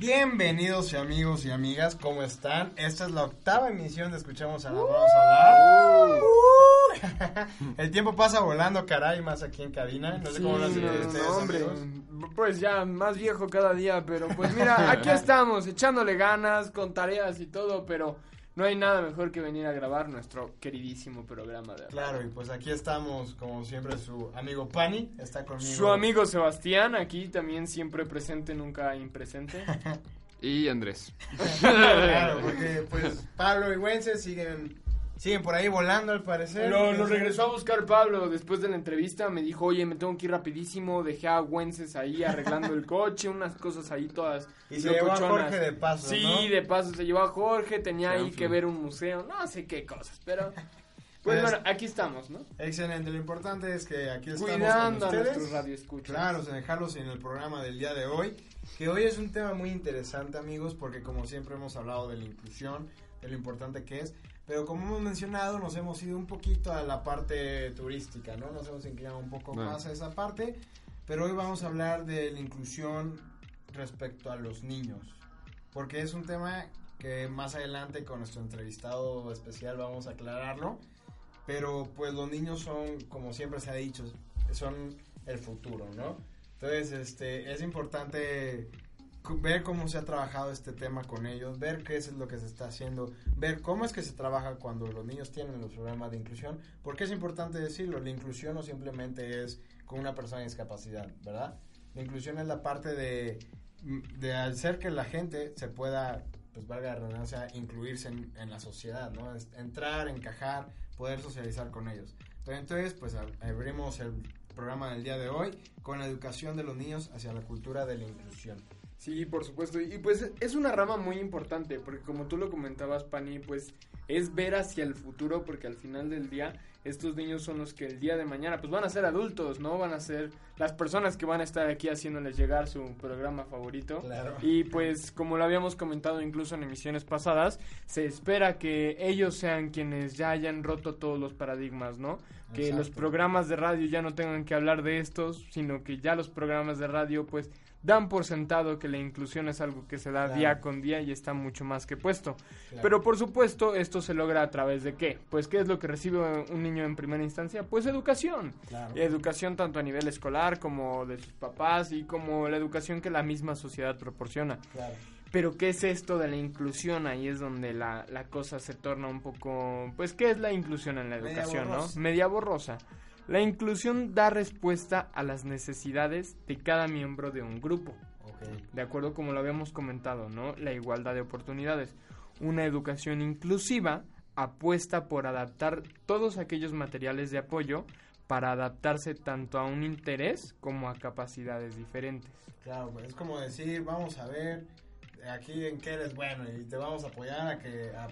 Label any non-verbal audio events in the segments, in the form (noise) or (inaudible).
Bienvenidos amigos y amigas, ¿cómo están? Esta es la octava emisión de Escuchamos a la Vamos a hablar. Uh. El tiempo pasa volando, caray, más aquí en cabina. No sé cómo lo hacen ustedes, hombre, amigos. pues ya más viejo cada día, pero pues mira, aquí (laughs) estamos, echándole ganas, con tareas y todo, pero no hay nada mejor que venir a grabar nuestro queridísimo programa de Claro, y pues aquí estamos, como siempre, su amigo Pani está conmigo. Su amigo Sebastián, aquí también siempre presente, nunca impresente. (laughs) Y Andrés. claro, porque pues (laughs) Pablo y Wences siguen, siguen por ahí volando al parecer. Lo, lo regresó a buscar Pablo después de la entrevista, me dijo, oye, me tengo que ir rapidísimo, dejé a Wences ahí arreglando el coche, unas cosas ahí todas Y se llevó a. Jorge de paso, Sí, ¿no? de paso se llevó a Jorge, tenía ahí que ver un museo, no sé qué cosas, pero pues Pues- bueno, aquí estamos, ¿no? Excelente, lo importante es que aquí estamos Cuidando con a ustedes. nuestros radioescuchas. Claro, sin dejarlos en el programa del día de hoy, que hoy es un tema muy interesante amigos, porque como siempre hemos hablado de la inclusión, de lo importante que es, pero como hemos mencionado, nos hemos ido un poquito a la parte turística, ¿no? Nos hemos inclinado un poco Bueno. más a esa parte, pero hoy vamos a hablar de la inclusión respecto a los niños, porque es un tema que más adelante con nuestro entrevistado especial vamos a aclararlo, pero pues los niños son, como siempre se ha dicho, son el futuro, ¿no? Entonces, este, es importante ver cómo se ha trabajado este tema con ellos, ver qué es lo que se está haciendo, ver cómo es que se trabaja cuando los niños tienen los programas de inclusión, porque es importante decirlo, la inclusión no simplemente es con una persona con discapacidad, ¿verdad? La inclusión es la parte de, de hacer que la gente se pueda, pues valga la redundancia, incluirse en, la sociedad, ¿no? Es- entrar, encajar, poder socializar con ellos. Entonces, pues ab- abrimos el programa del día de hoy con la educación de los niños hacia la cultura de la inclusión. Sí, por supuesto. Y pues es una rama muy importante, porque como tú lo comentabas, Pani, pues es ver hacia el futuro, porque al final del día estos niños son los que el día de mañana pues van a ser adultos, ¿no? Van a ser las personas que van a estar aquí haciéndoles llegar su programa favorito. Claro. Y pues como lo habíamos comentado incluso en emisiones pasadas, se espera que ellos sean quienes ya hayan roto todos los paradigmas, ¿no? Que los programas de radio ya no tengan que hablar de estos, sino que ya los programas de radio pues dan por sentado que la inclusión es algo que se da Claro. día con día y está mucho más que puesto. Claro. Pero por supuesto, esto se logra a través de qué? Pues qué es lo que recibe un niño en primera instancia? Pues educación. Claro. Educación tanto a nivel escolar como de sus papás y como la educación que la misma sociedad proporciona. Pero ¿qué es esto de la inclusión? Ahí es donde la, la cosa se torna un poco... Pues ¿qué es la inclusión en la Media educación, no? Media borrosa. La inclusión da respuesta a las necesidades de cada miembro de un grupo. Ok. De acuerdo como lo habíamos comentado, ¿no? La igualdad de oportunidades. Una educación inclusiva apuesta por adaptar todos aquellos materiales de apoyo para adaptarse tanto a un interés como a capacidades diferentes. Claro, pues, es como decir, vamos a ver aquí en qué eres bueno y te vamos a apoyar a que a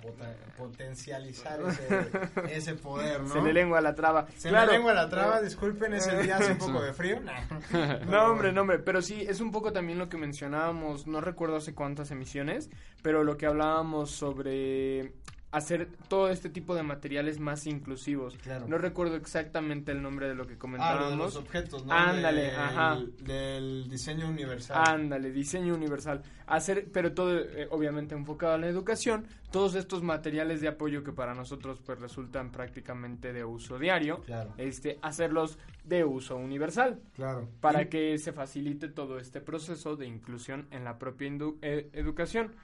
potencializar ese, (laughs) ese poder, ¿no? Se le lengua la traba. Se Claro. me lengua la traba, disculpen, ese día hace un poco de frío. (laughs) Nah. No, hombre, no, hombre, pero sí, es un poco también lo que mencionábamos, no recuerdo hace cuántas emisiones, pero lo que hablábamos sobre hacer todo este tipo de materiales más inclusivos. Claro. No recuerdo exactamente el nombre de lo que Ah, de comentábamos. los objetos, ¿no? Ándale, Del- ajá. Del diseño universal. Ándale, diseño universal. Hacer, pero todo eh, obviamente enfocado a la educación, todos estos materiales de apoyo que para nosotros pues resultan prácticamente de uso diario, Claro. este hacerlos de uso universal. Claro. para Y- que se facilite todo este proceso de inclusión en la propia eh, educación.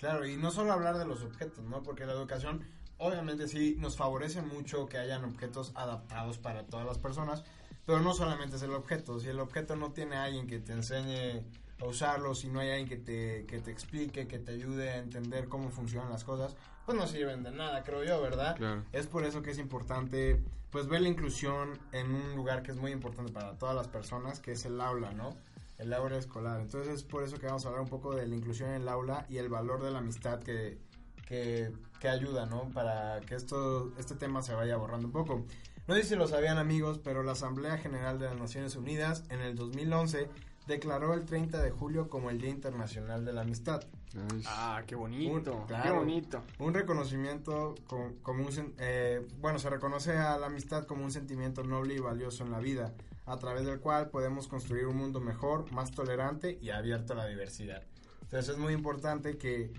Claro, y no solo hablar de los objetos, ¿no? Porque la educación, obviamente sí, nos favorece mucho que hayan objetos adaptados para todas las personas, pero no solamente es el objeto. Si el objeto no tiene a alguien que te enseñe a usarlo, si no hay alguien que te, que te explique, que te ayude a entender cómo funcionan las cosas, pues no sirven de nada, creo yo, ¿verdad? Claro. Es por eso que es importante, pues, ver la inclusión en un lugar que es muy importante para todas las personas, que es el aula, ¿no? El aula escolar. Entonces es por eso que vamos a hablar un poco de la inclusión en el aula y el valor de la amistad que, que, que ayuda, ¿no? Para que esto, este tema se vaya borrando un poco. No sé si lo sabían amigos, pero la Asamblea General de las Naciones Unidas en el 2011 declaró el 30 de julio como el Día Internacional de la Amistad. Ay, Ah, qué bonito, Un- qué claro. bonito. Un reconocimiento co- como, un eh, bueno, se reconoce a la amistad como un sentimiento noble y valioso en la vida, a través del cual podemos construir un mundo mejor, más tolerante y abierto a la diversidad. Entonces es muy importante que,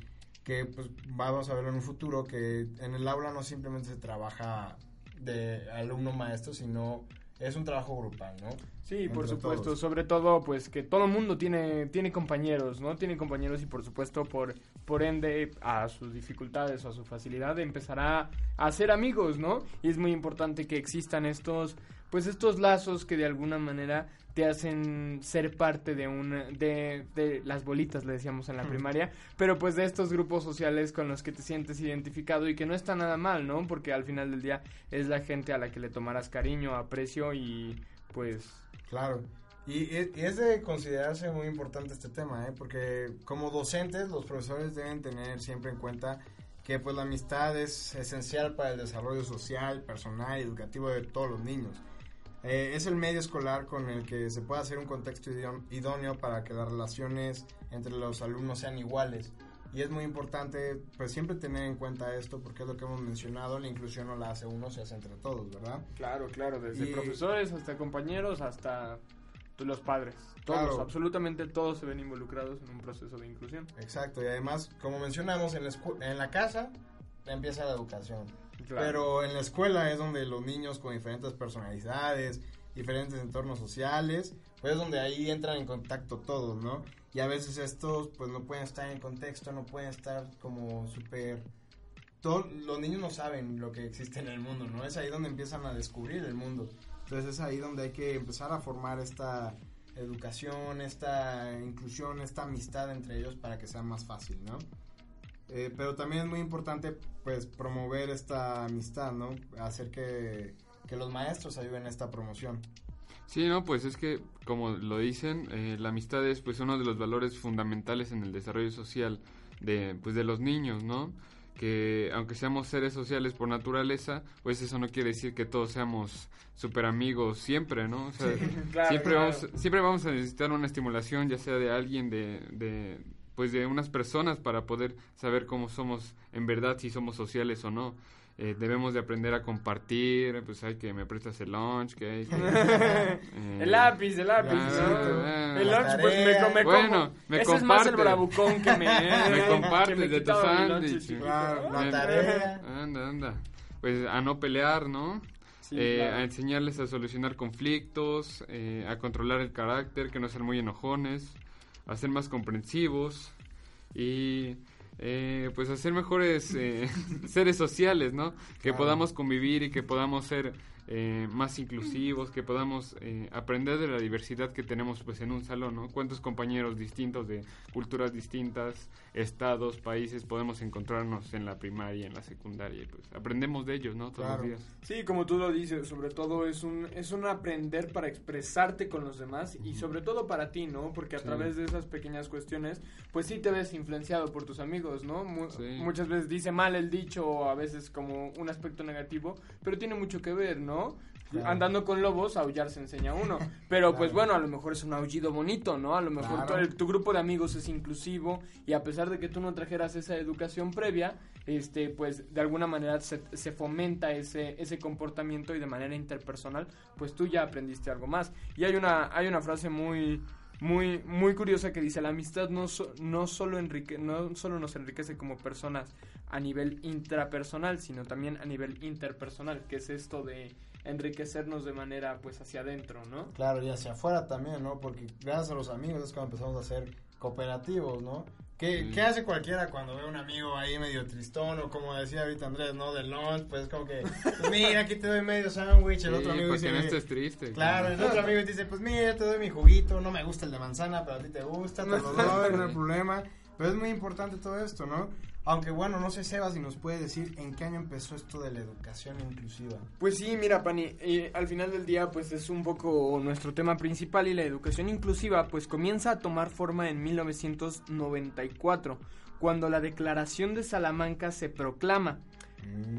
que pues, vamos a verlo en un futuro, que en el aula no simplemente se trabaja de alumno-maestro, sino es un trabajo grupal, ¿no? Sí, por supuesto, todos. sobre todo pues que todo el mundo tiene tiene compañeros, ¿no? Tiene compañeros y por supuesto por por ende a sus dificultades o a su facilidad empezará a hacer amigos, ¿no? Y es muy importante que existan estos pues estos lazos que de alguna manera te hacen ser parte de una de, de las bolitas le decíamos en la primaria, pero pues de estos grupos sociales con los que te sientes identificado y que no está nada mal, ¿no? Porque al final del día es la gente a la que le tomarás cariño, aprecio y pues Claro. Y, y- y es de considerarse muy importante este tema, ¿eh? porque como docentes los profesores deben tener siempre en cuenta que pues la amistad es esencial para el desarrollo social, personal y educativo de todos los niños. Eh, es el medio escolar con el que se puede hacer un contexto idó- idóneo para que las relaciones entre los alumnos sean iguales. Y es muy importante pues siempre tener en cuenta esto porque es lo que hemos mencionado, la inclusión no la hace uno, se hace entre todos, ¿verdad? Claro, claro, desde Y- profesores hasta compañeros hasta tú, los padres. Todos, Claro. absolutamente todos se ven involucrados en un proceso de inclusión. Exacto, y además, como mencionamos, en la, en la casa empieza la educación. Claro. Pero en la escuela es donde los niños con diferentes personalidades, diferentes entornos sociales, pues es donde ahí entran en contacto todos, ¿no? Y a veces estos pues no pueden estar en contexto, no pueden estar como súper... Los niños no saben lo que existe en el mundo, ¿no? Es ahí donde empiezan a descubrir el mundo. Entonces es ahí donde hay que empezar a formar esta educación, esta inclusión, esta amistad entre ellos para que sea más fácil, ¿no? Eh, pero también es muy importante pues promover esta amistad, ¿no? Hacer que, que los maestros ayuden a esta promoción. Sí, no, pues es que, como lo dicen, eh, la amistad es pues uno de los valores fundamentales en el desarrollo social de, pues, de los niños, ¿no? Que aunque seamos seres sociales por naturaleza, pues eso no quiere decir que todos seamos súper amigos siempre, ¿no? O sea, (laughs) Claro, siempre, claro. Vamos, siempre vamos a necesitar una estimulación, ya sea de alguien, de, de, pues de unas personas para poder saber cómo somos en verdad, si somos sociales o no. Eh, debemos de aprender a compartir, pues hay que me prestas el lunch, que hay que... (laughs) eh, El lápiz, el lápiz, ¿no? ah. El lunch, pues me, me Bueno, como. me Ese es más el bravucón que me... (laughs) Me compartes me de tu sándwich. Claro, la tarea. Anda, anda. Pues a no pelear, ¿no? Sí, Eh, claro. A enseñarles a solucionar conflictos, eh, a controlar el carácter, que no sean muy enojones, a ser más comprensivos y eh, pues a ser mejores eh, (laughs) seres sociales, ¿no? Que Claro. podamos convivir y que podamos ser eh, más inclusivos, que podamos eh, aprender de la diversidad que tenemos pues en un salón, ¿no? Cuántos compañeros distintos de culturas distintas, estados, países podemos encontrarnos en la primaria, en la secundaria, y pues aprendemos de ellos, ¿no? Todos Claro. los días. Sí, como tú lo dices, sobre todo es un, es un aprender para expresarte con los demás y sobre todo para ti, ¿no? Porque a Sí. través de esas pequeñas cuestiones, pues sí te ves influenciado por tus amigos, ¿no? Mu- Sí. Muchas veces dice mal el dicho o a veces como un aspecto negativo, pero tiene mucho que ver, ¿no? Claro. Andando con lobos, aullar se enseña uno. Pero pues Claro. bueno, a lo mejor es un aullido bonito, ¿no? A lo mejor tu, tu grupo de amigos es inclusivo y a pesar de que tú no trajeras esa educación previa, este, pues de alguna manera se, se fomenta ese, ese comportamiento y de manera interpersonal, pues tú ya aprendiste algo más. Y hay una, hay una frase muy, muy, muy curiosa que dice, la amistad no, so- no, solo enrique, no solo nos enriquece como personas a nivel intrapersonal, sino también a nivel interpersonal, que es esto de enriquecernos de manera pues hacia adentro, ¿no? Claro, y hacia afuera también, ¿no? Porque gracias a los amigos es cuando empezamos a ser cooperativos, ¿no? ¿Qué. ¿Qué hace cualquiera cuando ve un amigo ahí medio tristón o como decía ahorita Andrés, ¿no? Del lunch, pues como que, pues mira, aquí te doy medio sándwich, el Sí, otro amigo dice, no estés triste. Claro, el otro (laughs) amigo dice, pues mira, te doy mi juguito, no me gusta el de manzana, pero a ti te gusta, te lo (laughs) doy, no hay problema. Pero es muy importante todo esto, ¿no? Aunque bueno, no sé, Seba, si nos puede decir en qué año empezó esto de la educación inclusiva. Pues sí, mira, Pani, eh, al final del día, pues es un poco nuestro tema principal y la educación inclusiva, pues comienza a tomar forma en 1994, cuando la Declaración de Salamanca se proclama.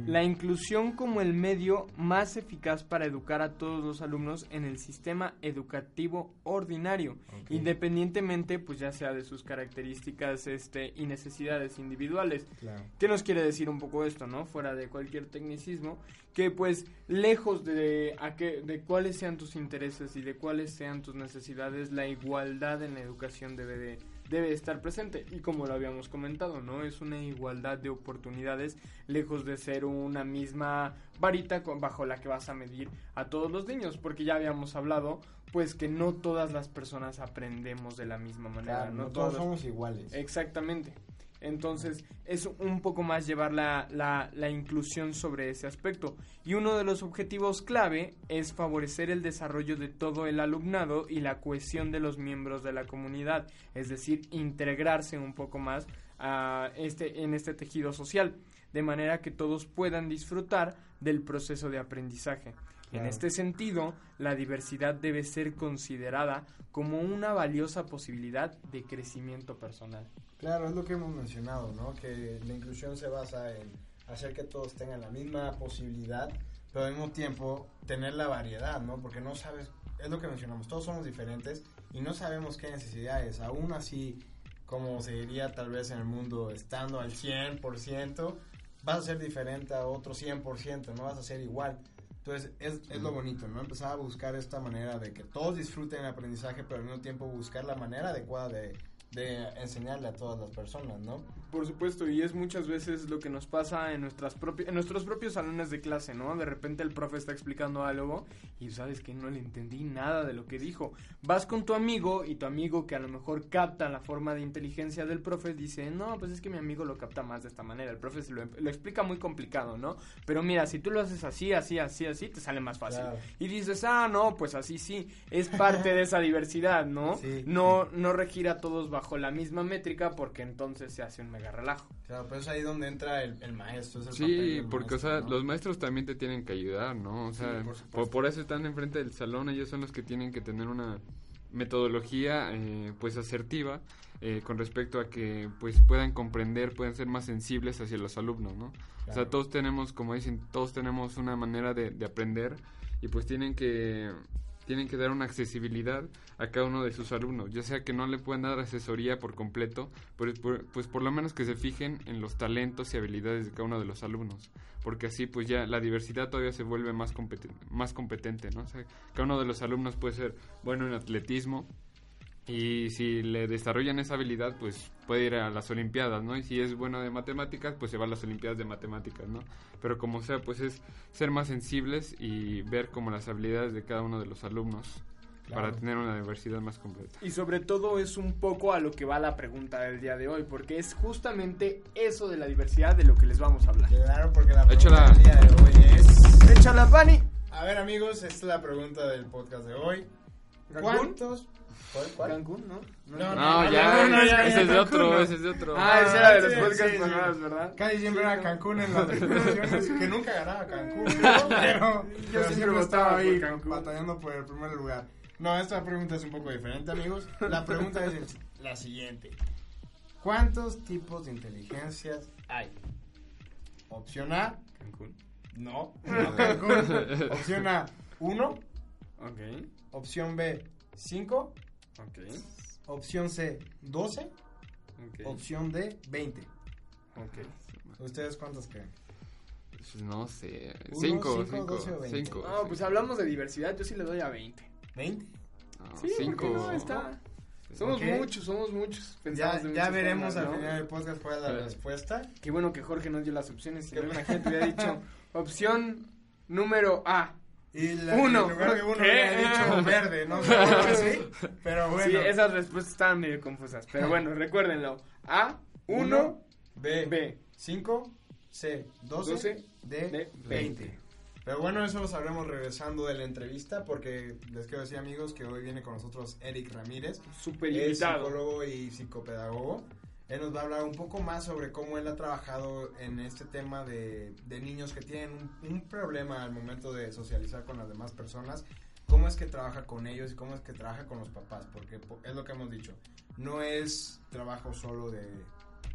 La inclusión como el medio más eficaz para educar a todos los alumnos en el sistema educativo ordinario, independientemente, pues ya sea de sus características este, y necesidades individuales. Claro. ¿Qué nos quiere decir un poco esto, no? Fuera de cualquier tecnicismo, que pues lejos de, a qué- de cuáles sean tus intereses y de cuáles sean tus necesidades, la igualdad en la educación debe de, debe estar presente. Y como lo habíamos comentado, ¿no? Es una igualdad de oportunidades, lejos de ser una misma varita con, bajo la que vas a medir a todos los niños, porque ya habíamos hablado, pues que no todas las personas aprendemos de la misma manera, Claro, no, no todos somos iguales. Exactamente. Entonces es un poco más llevar la, la, la inclusión sobre ese aspecto. Y uno de los objetivos clave es favorecer el desarrollo de todo el alumnado y la cohesión de los miembros de la comunidad, es decir, integrarse un poco más a este, en este tejido social, de manera que todos puedan disfrutar del proceso de aprendizaje. En este sentido, la diversidad debe ser considerada como una valiosa posibilidad de crecimiento personal. Claro, es lo que hemos mencionado, ¿no? Que la inclusión se basa en hacer que todos tengan la misma posibilidad, pero al mismo tiempo tener la variedad, ¿no? Porque no sabes, es lo que mencionamos, todos somos diferentes y no sabemos qué necesidades. Aún así, como se diría tal vez en el mundo, estando al 100%, vas a ser diferente a otro 100%, no vas a ser igual. Entonces, es, es lo bonito, ¿no? Empezar a buscar esta manera de que todos disfruten el aprendizaje, pero al mismo tiempo buscar la manera adecuada de, de enseñarle a todas las personas, ¿no? Por supuesto, y es muchas veces lo que nos pasa en, nuestras en nuestros propios salones de clase, ¿no? De repente el profe está explicando algo y sabes que no le entendí nada de lo que dijo. Vas con tu amigo y tu amigo que a lo mejor capta la forma de inteligencia del profe dice, no, pues es que mi amigo lo capta más de esta manera. El profe se lo, lo explica muy complicado, ¿no? Pero mira, si tú lo haces así, así, así, así, te sale más fácil. Claro. Y dices, ah, no, pues así sí, es parte de esa diversidad, ¿no? (laughs) Sí. No, no regir a todos bajo la misma métrica porque entonces se hace un mega relajo. Claro, pero es ahí donde entra el, el maestro. es el papel Sí, del porque, o sea, ¿no? los maestros también te tienen que ayudar, ¿no? O Sí, sea, por por, supuesto. por eso están enfrente del salón, ellos son los que tienen que tener una metodología, eh, pues, asertiva eh, con respecto a que, pues, puedan comprender, puedan ser más sensibles hacia los alumnos, ¿no? O sea, todos tenemos, como dicen, todos tenemos una manera de, de aprender y, pues, tienen que tienen que dar una accesibilidad a cada uno de sus alumnos, ya sea que no le puedan dar asesoría por completo, pues por, pues por lo menos que se fijen en los talentos y habilidades de cada uno de los alumnos, porque así pues ya la diversidad todavía se vuelve más competente, más competente, ¿no? Cada uno de los alumnos puede ser bueno en atletismo y si le desarrollan esa habilidad, pues puede ir a las olimpiadas, ¿no? Y si es bueno de matemáticas, pues se va a las olimpiadas de matemáticas, ¿no? Pero como sea, pues es ser más sensibles y ver como las habilidades de cada uno de los alumnos Claro. para tener una diversidad más completa. Y sobre todo es un poco a lo que va la pregunta del día de hoy, porque es justamente eso de la diversidad de lo que les vamos a hablar. Claro, porque la pregunta Échala. del día de hoy es... ¡Échala, Pani! A ver, amigos, esta es la pregunta del podcast de hoy. ¿Cuántos? ¿Cuál? cuál? Cancún, ¿no? No, No, no, ya, no, no, ya, ese ya, es de otro, no. ese es de otro. Ah, ese era de los sí, podcasts sí, ¿verdad? Casi siempre era Cancún en las (laughs) discusiones, que nunca ganaba Cancún, (laughs) ¿no? pero pero siempre por Cancún. batallando por el primer lugar. No, esta pregunta es un poco diferente, amigos. La pregunta es el- la siguiente. ¿Cuántos tipos de inteligencias hay? Opción A, Cancún. no, no Cancún. (laughs) Opción A, 1. Ok, Opción B, 5. ok, Opción C, 12. ok. Opción D, 20. ok. ¿Ustedes cuántos creen? Pues No sé, Uno, cinco, cinco, cinco, doce o veinte. cinco. No, pues hablamos de diversidad, yo sí le doy a 20. ¿20? No, Sí, ¿por qué cinco. no? Está... Somos Ok. muchos, somos muchos. Ya, Pensamos de ya veremos formas, al ¿no? final del podcast cuál es la Sí. respuesta. Qué bueno que Jorge nos dio las opciones. Si no, imagínate, hubiera dicho (laughs) opción número A. Y la, Uno. en lugar de uno había dicho verde, no (laughs) así. Pero bueno. Sí, esas respuestas estaban medio confusas. Pero bueno, recuérdenlo. A, 1, Uno, B, B. 5, C, 12, 12, D, D, 20. 20. Pero bueno, eso lo sabremos regresando de la entrevista porque les quiero decir amigos que hoy viene con nosotros Eric Ramírez. Súper Es limitado. psicólogo y psicopedagogo. Él nos va a hablar un poco más sobre cómo él ha trabajado en este tema de, de niños que tienen un, un problema al momento de socializar con las demás personas. Cómo es que trabaja con ellos y cómo es que trabaja con los papás. Porque po- es lo que hemos dicho. No es trabajo solo de,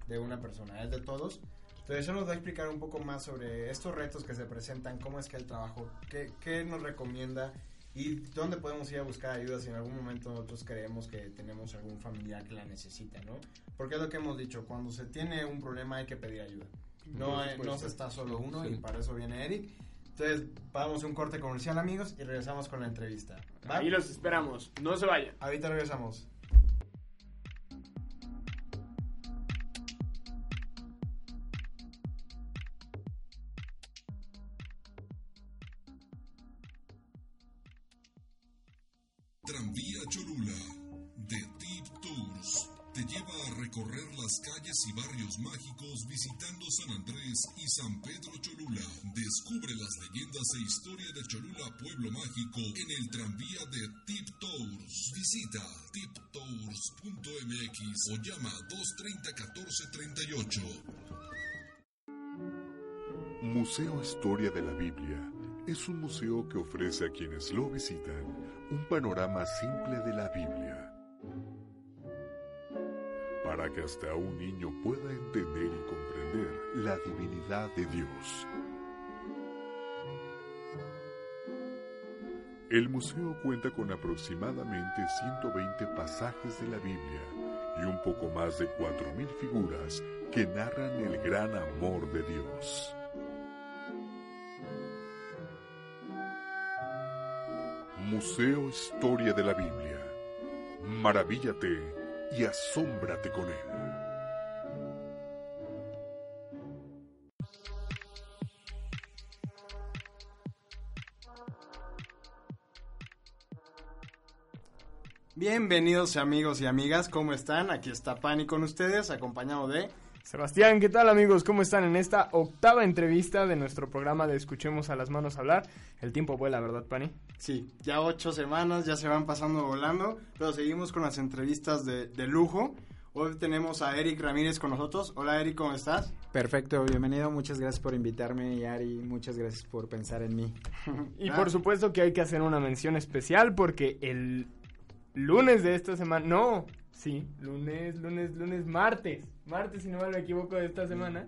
de una persona, es de todos. Entonces eso nos va a explicar un poco más sobre estos retos que se presentan, cómo es que el trabajo, qué, qué nos recomienda y dónde podemos ir a buscar ayuda si en algún momento nosotros creemos que tenemos algún familiar que la necesita, ¿no? Porque es lo que hemos dicho, cuando se tiene un problema hay que pedir ayuda. No, hay- no se está solo uno y para eso viene Eric. Entonces vamos a un corte comercial amigos y regresamos con la entrevista. ¿va? Ahí los esperamos. No se vayan. Ahorita regresamos. Las leyendas e historia de Cholula Pueblo Mágico en el tranvía de Tip Tours. Visita tiptours.mx o llama 230 1438. Museo Historia de la Biblia es un museo que ofrece a quienes lo visitan un panorama simple de la Biblia para que hasta un niño pueda entender y comprender la divinidad de Dios. El museo cuenta con aproximadamente 120 pasajes de la Biblia y un poco más de 4.000 figuras que narran el gran amor de Dios. Museo Historia de la Biblia. Maravíllate y asómbrate con él. Bienvenidos amigos y amigas, ¿cómo están? Aquí está Pani con ustedes, acompañado de... Sebastián, ¿qué tal amigos? ¿Cómo están en esta octava entrevista de nuestro programa de Escuchemos a las manos hablar? El tiempo vuela, ¿verdad, Pani? Sí, ya ocho semanas, ya se van pasando volando, pero seguimos con las entrevistas de, de lujo. Hoy tenemos a Eric Ramírez con nosotros. Hola Eric, ¿cómo estás? Perfecto, bienvenido, muchas gracias por invitarme y Ari, muchas gracias por pensar en mí. (laughs) y por supuesto que hay que hacer una mención especial porque el lunes de esta semana, no, sí, lunes, lunes, lunes, martes, martes si no me equivoco de esta semana.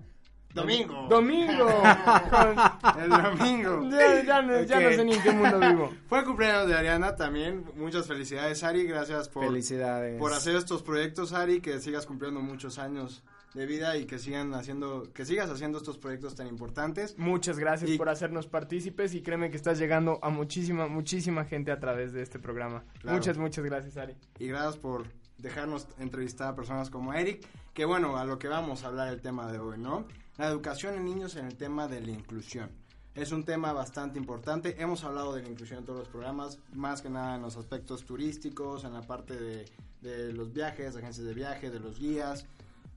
Domingo. Domingo. (laughs) el domingo. Ya, no, sé ni en qué mundo vivo. (laughs) Fue el cumpleaños de Ariana también. Muchas felicidades, Ari. Gracias por, felicidades. por hacer estos proyectos, Ari. Que sigas cumpliendo muchos años de vida y que sigan haciendo, que sigas haciendo estos proyectos tan importantes. Muchas gracias por hacernos partícipes y créeme que estás llegando a muchísima, muchísima gente a través de este programa. Muchas, muchas gracias, Ari. Y gracias por dejarnos entrevistar a personas como Eric, que bueno, a lo que vamos a hablar el tema de hoy, ¿no? La educación en niños en el tema de la inclusión. Es un tema bastante importante. Hemos hablado de la inclusión en todos los programas, más que nada en los aspectos turísticos, en la parte de, los viajes, agencias de viaje, de los guías,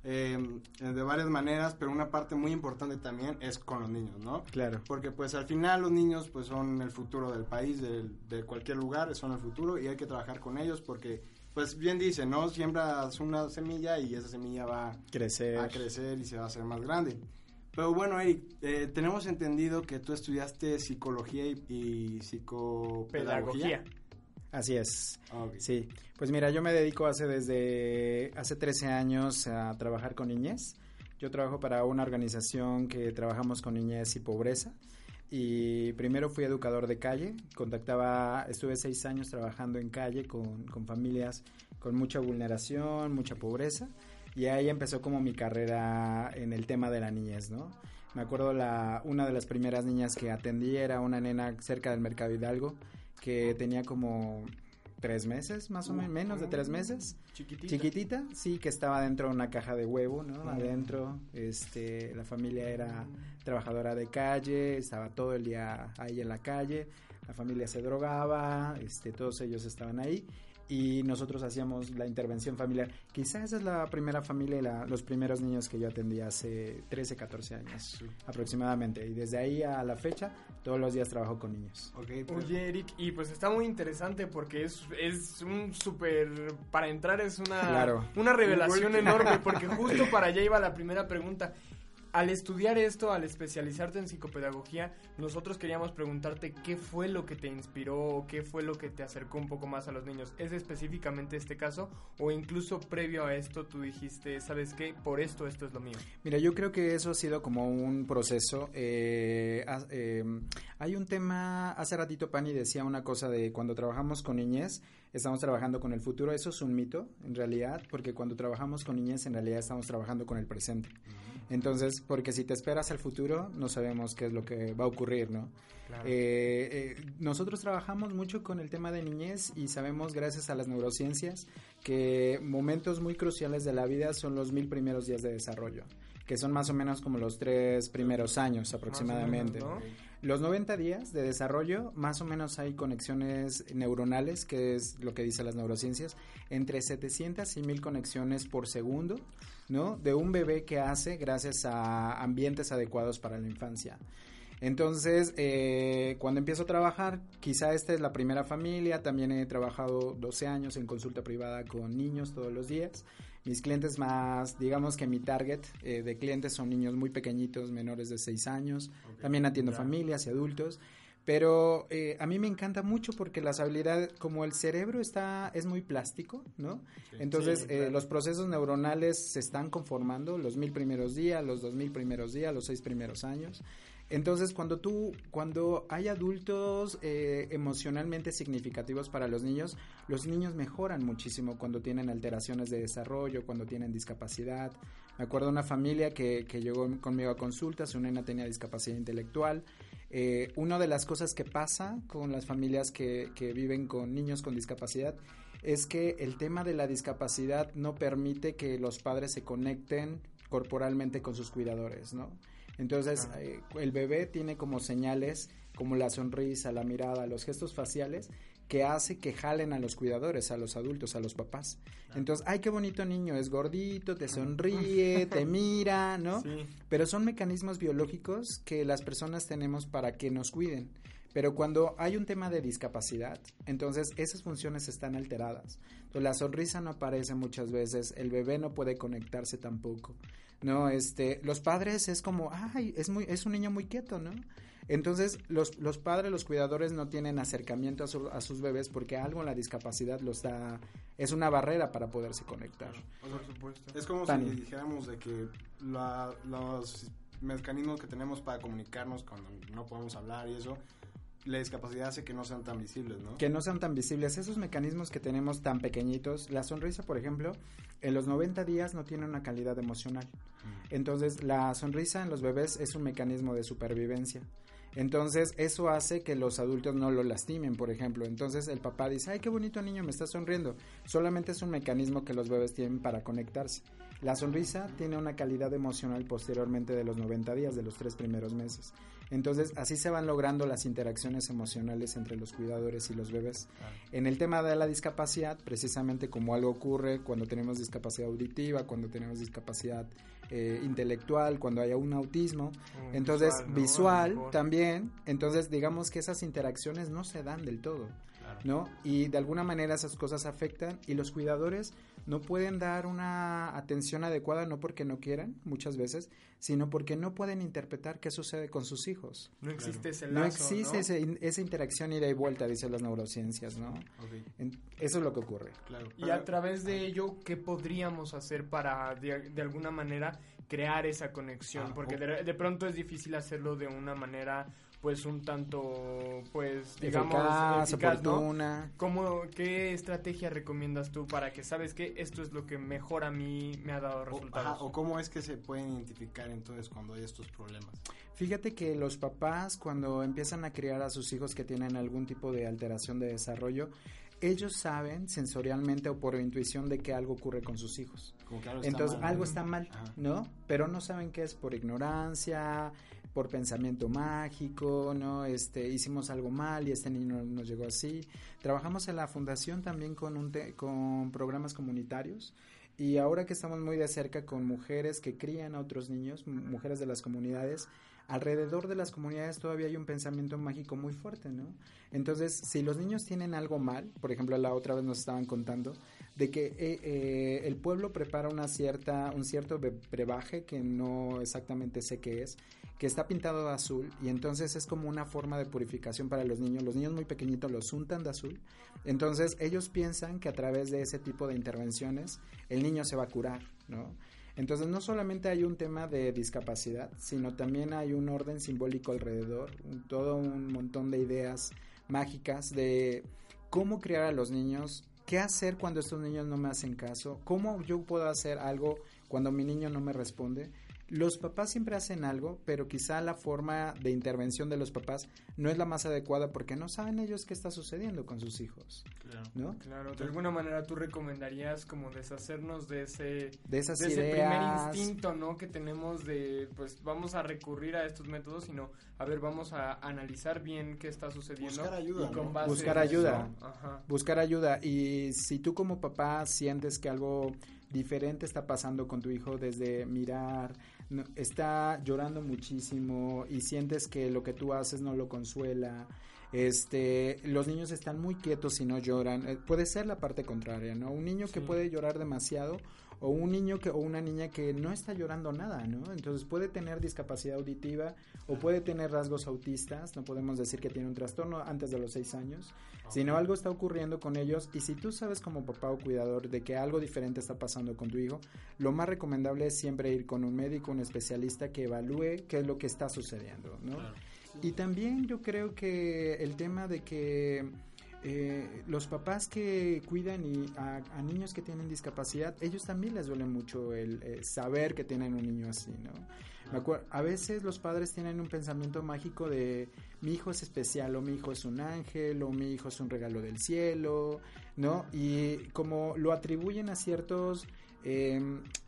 eh, de varias maneras, pero una parte muy importante también es con los niños, ¿no? Claro. Porque pues al final los niños pues son el futuro del país, de, de cualquier lugar, son el futuro y hay que trabajar con ellos porque pues bien dice, ¿no? Siembras una semilla y esa semilla va crecer. a crecer y se va a hacer más grande. Pero bueno, Eric, eh, tenemos entendido que tú estudiaste psicología y, psicopedagogía. Así es. Sí. Pues mira, yo me dedico hace desde hace 13 años a trabajar con niñez. Yo trabajo para una organización que trabajamos con niñez y pobreza y primero fui educador de calle, contactaba, estuve seis años trabajando en calle con, con, familias con mucha vulneración, mucha pobreza, y ahí empezó como mi carrera en el tema de la niñez, ¿no? Me acuerdo la, una de las primeras niñas que atendí era una nena cerca del Mercado Hidalgo, que tenía como tres meses, más o menos, menos de tres meses. Chiquitita. Chiquitita, sí, que estaba dentro de una caja de huevo, ¿no? Adentro, este, la familia era trabajadora de calle, estaba todo el día ahí en la calle, la familia se drogaba, este, todos ellos estaban ahí y nosotros hacíamos la intervención familiar. Quizás esa es la primera familia y la, los primeros niños que yo atendí hace 13, 14 años aproximadamente. Y desde ahí a la fecha, todos los días trabajo con niños. Okay, Oye, Eric, y pues está muy interesante porque es, es un súper... Para entrar es una, una revelación enorme porque (laughs) justo para allá iba la primera pregunta al estudiar esto, al especializarte en psicopedagogía, nosotros queríamos preguntarte qué fue lo que te inspiró o qué fue lo que te acercó un poco más a los niños. ¿Es específicamente este caso o incluso previo a esto tú dijiste, sabes qué, por esto esto es lo mío? Mira, yo creo que eso ha sido como un proceso. Eh, eh, hay un tema, hace ratito Pani decía una cosa de cuando trabajamos con niñez, estamos trabajando con el futuro. Eso es un mito, en realidad, porque cuando trabajamos con niñez, en realidad estamos trabajando con el presente. Entonces, porque si te esperas al futuro, no sabemos qué es lo que va a ocurrir, ¿no? Eh, eh, nosotros trabajamos mucho con el tema de niñez y sabemos, gracias a las neurociencias, que momentos muy cruciales de la vida son los mil primeros días de desarrollo. que son más o menos como los tres primeros años aproximadamente. Los 90 días de desarrollo, más o menos hay conexiones neuronales, que es lo que dicen las neurociencias, entre 700 y 1000 conexiones por segundo, ¿no? De un bebé que hace gracias a ambientes adecuados para la infancia. Entonces, eh, cuando empiezo a trabajar, quizá esta es la primera familia, también he trabajado 12 años en consulta privada con niños todos los días. Mis clientes más, digamos que mi target eh, de clientes son niños muy pequeñitos, menores de 6 años. También atiendo familias y adultos. Pero eh, a mí me encanta mucho porque las habilidades, como el cerebro está, es muy plástico, ¿no? Entonces, los procesos neuronales se están conformando los mil primeros días, los dos mil primeros días, los seis primeros años. Entonces, cuando tú, cuando hay adultos eh, emocionalmente significativos para los niños, los niños mejoran muchísimo cuando tienen alteraciones de desarrollo, cuando tienen discapacidad. Me acuerdo de una familia que, llegó conmigo a consultas, su nena tenía discapacidad intelectual. Eh, una de las cosas que pasa con las familias que, que viven con niños con discapacidad es que el tema de la discapacidad no permite que los padres se conecten corporalmente con sus cuidadores, ¿no? Entonces, eh, el bebé tiene como señales como la sonrisa, la mirada, los gestos faciales que hace que jalen a los cuidadores, a los adultos, a los papás. Entonces, ay, qué bonito niño, es gordito, te sonríe, te (laughs) mira, ¿no? Pero son mecanismos biológicos que las personas tenemos para que nos cuiden. Pero cuando hay un tema de discapacidad, entonces esas funciones están alteradas. Entonces, la sonrisa no aparece muchas veces, el bebé no puede conectarse tampoco. No, este, los padres es como, ay, es muy es un niño muy quieto, ¿no? Entonces, los, los padres, los cuidadores no tienen acercamiento a, sus bebés porque algo en la discapacidad los da, es una barrera para poderse conectar. Por supuesto. Es como si dijéramos de que los mecanismos que tenemos para comunicarnos cuando no podemos hablar y eso, la discapacidad hace que no sean tan visibles, ¿no? Que no sean tan visibles. Esos mecanismos que tenemos tan pequeñitos, la sonrisa, por ejemplo, en los 90 días no tiene una calidad emocional. Mm. Entonces, la sonrisa en los bebés es un mecanismo de supervivencia. Entonces, eso hace que los adultos no lo lastimen, por ejemplo. Entonces, el papá dice, ay, qué bonito niño, me está sonriendo. Solamente es un mecanismo que los bebés tienen para conectarse. La sonrisa tiene una calidad emocional posteriormente de los 90 días, de los tres primeros meses. Entonces, así se van logrando las interacciones emocionales entre los cuidadores y los bebés. En el tema de la discapacidad, precisamente como algo ocurre cuando tenemos discapacidad auditiva, cuando tenemos discapacidad eh, intelectual, cuando haya un autismo, mm, entonces visual, también, entonces digamos que esas interacciones no se dan del todo, ¿no? Y de alguna manera esas cosas afectan y los cuidadores no pueden dar una atención adecuada no porque no quieran muchas veces, sino porque no pueden interpretar qué sucede con sus hijos. No existe ese lazo, No existe esa interacción ida y vuelta, dicen las neurociencias, ¿no? eso es lo que ocurre. Y a través de ello, ¿qué podríamos hacer para, de, alguna manera, crear esa conexión? Ah, porque de, pronto es difícil hacerlo de una manera pues un tanto pues digamos eficaz, oportuna. ¿Cómo, qué estrategia recomiendas tú para que sabes que esto es lo que mejor a mí me ha dado resultados o, cómo es que se pueden identificar entonces cuando hay estos problemas fíjate que los papás cuando empiezan a criar a sus hijos que tienen algún tipo de alteración de desarrollo ellos saben sensorialmente o por intuición de que algo ocurre con sus hijos. Entonces algo está mal, ¿no? Pero no saben qué es por ignorancia, por pensamiento mágico, ¿no? Este, hicimos algo mal y este niño nos llegó así. Trabajamos en la fundación también con, un con programas comunitarios y ahora que estamos muy de cerca con mujeres que crían a otros niños, mujeres de las comunidades, alrededor de las comunidades todavía hay un pensamiento mágico muy fuerte, ¿no? Entonces, si los niños tienen algo mal, por ejemplo, la otra vez nos estaban contando de que eh, eh, el pueblo prepara una cierta, un cierto brebaje que no exactamente sé qué es, que está pintado de azul y entonces es como una forma de purificación para los niños. Los niños muy pequeñitos los untan de azul. Entonces ellos piensan que a través de ese tipo de intervenciones el niño se va a curar, ¿no? Entonces no solamente hay un tema de discapacidad, sino también hay un orden simbólico alrededor, todo un montón de ideas mágicas de cómo criar a los niños, qué hacer cuando estos niños no me hacen caso, cómo yo puedo hacer algo cuando mi niño no me responde los papás siempre hacen algo, pero quizá la forma de intervención de los papás no es la más adecuada porque no saben ellos qué está sucediendo con sus hijos. Claro. ¿No? Claro, de alguna manera tú recomendarías como deshacernos de ese de esas de ideas. ese primer instinto, ¿no? Que tenemos de, pues vamos a recurrir a estos métodos, sino, a ver, vamos a analizar bien qué está sucediendo. Buscar ayuda, y con ¿no? base Buscar ayuda. ajá. buscar ayuda y si tú como papá sientes que algo diferente está pasando con tu hijo desde mirar está llorando muchísimo y sientes que lo que tú haces no lo consuela este los niños están muy quietos y no lloran. Eh, puede ser la parte contraria no un niño que puede llorar demasiado o un niño que o una niña que no está llorando nada, ¿no? Entonces puede tener discapacidad auditiva o puede tener rasgos autistas, no podemos decir que tiene un trastorno antes de los seis años, sino algo está ocurriendo con ellos y si tú sabes como papá o cuidador de que algo diferente está pasando con tu hijo, lo más recomendable es siempre ir con un médico, un especialista que evalúe qué es lo que está sucediendo, ¿no? Y también yo creo que el tema de que eh, los papás que cuidan y a, a niños que tienen discapacidad, ellos también les duele mucho el eh, saber que tienen un niño así, ¿no? Me a veces los padres tienen un pensamiento mágico de mi hijo es especial o mi hijo es un ángel o mi hijo es un regalo del cielo, ¿no? Y como lo atribuyen a ciertos eh,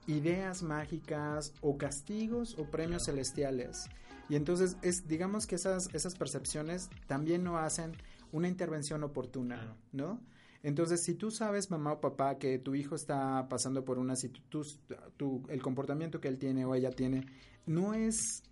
ideas mágicas o castigos o premios celestiales. Y entonces es, digamos que esas, esas percepciones también no hacen una intervención oportuna. ¿no? Entonces, si tú sabes, mamá o papá, que tu hijo está pasando por una situación, el comportamiento que él tiene o ella tiene no es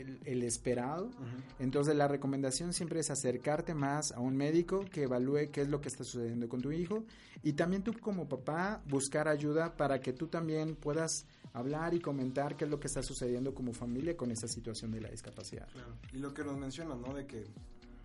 el, el esperado, entonces la recomendación siempre es acercarte más a un médico que evalúe qué es lo que está sucediendo con tu hijo y también tú como papá buscar ayuda para que tú también puedas hablar y comentar qué es lo que está sucediendo como familia con esa situación de la discapacidad. Claro. Y lo que nos mencionas, ¿no? De que,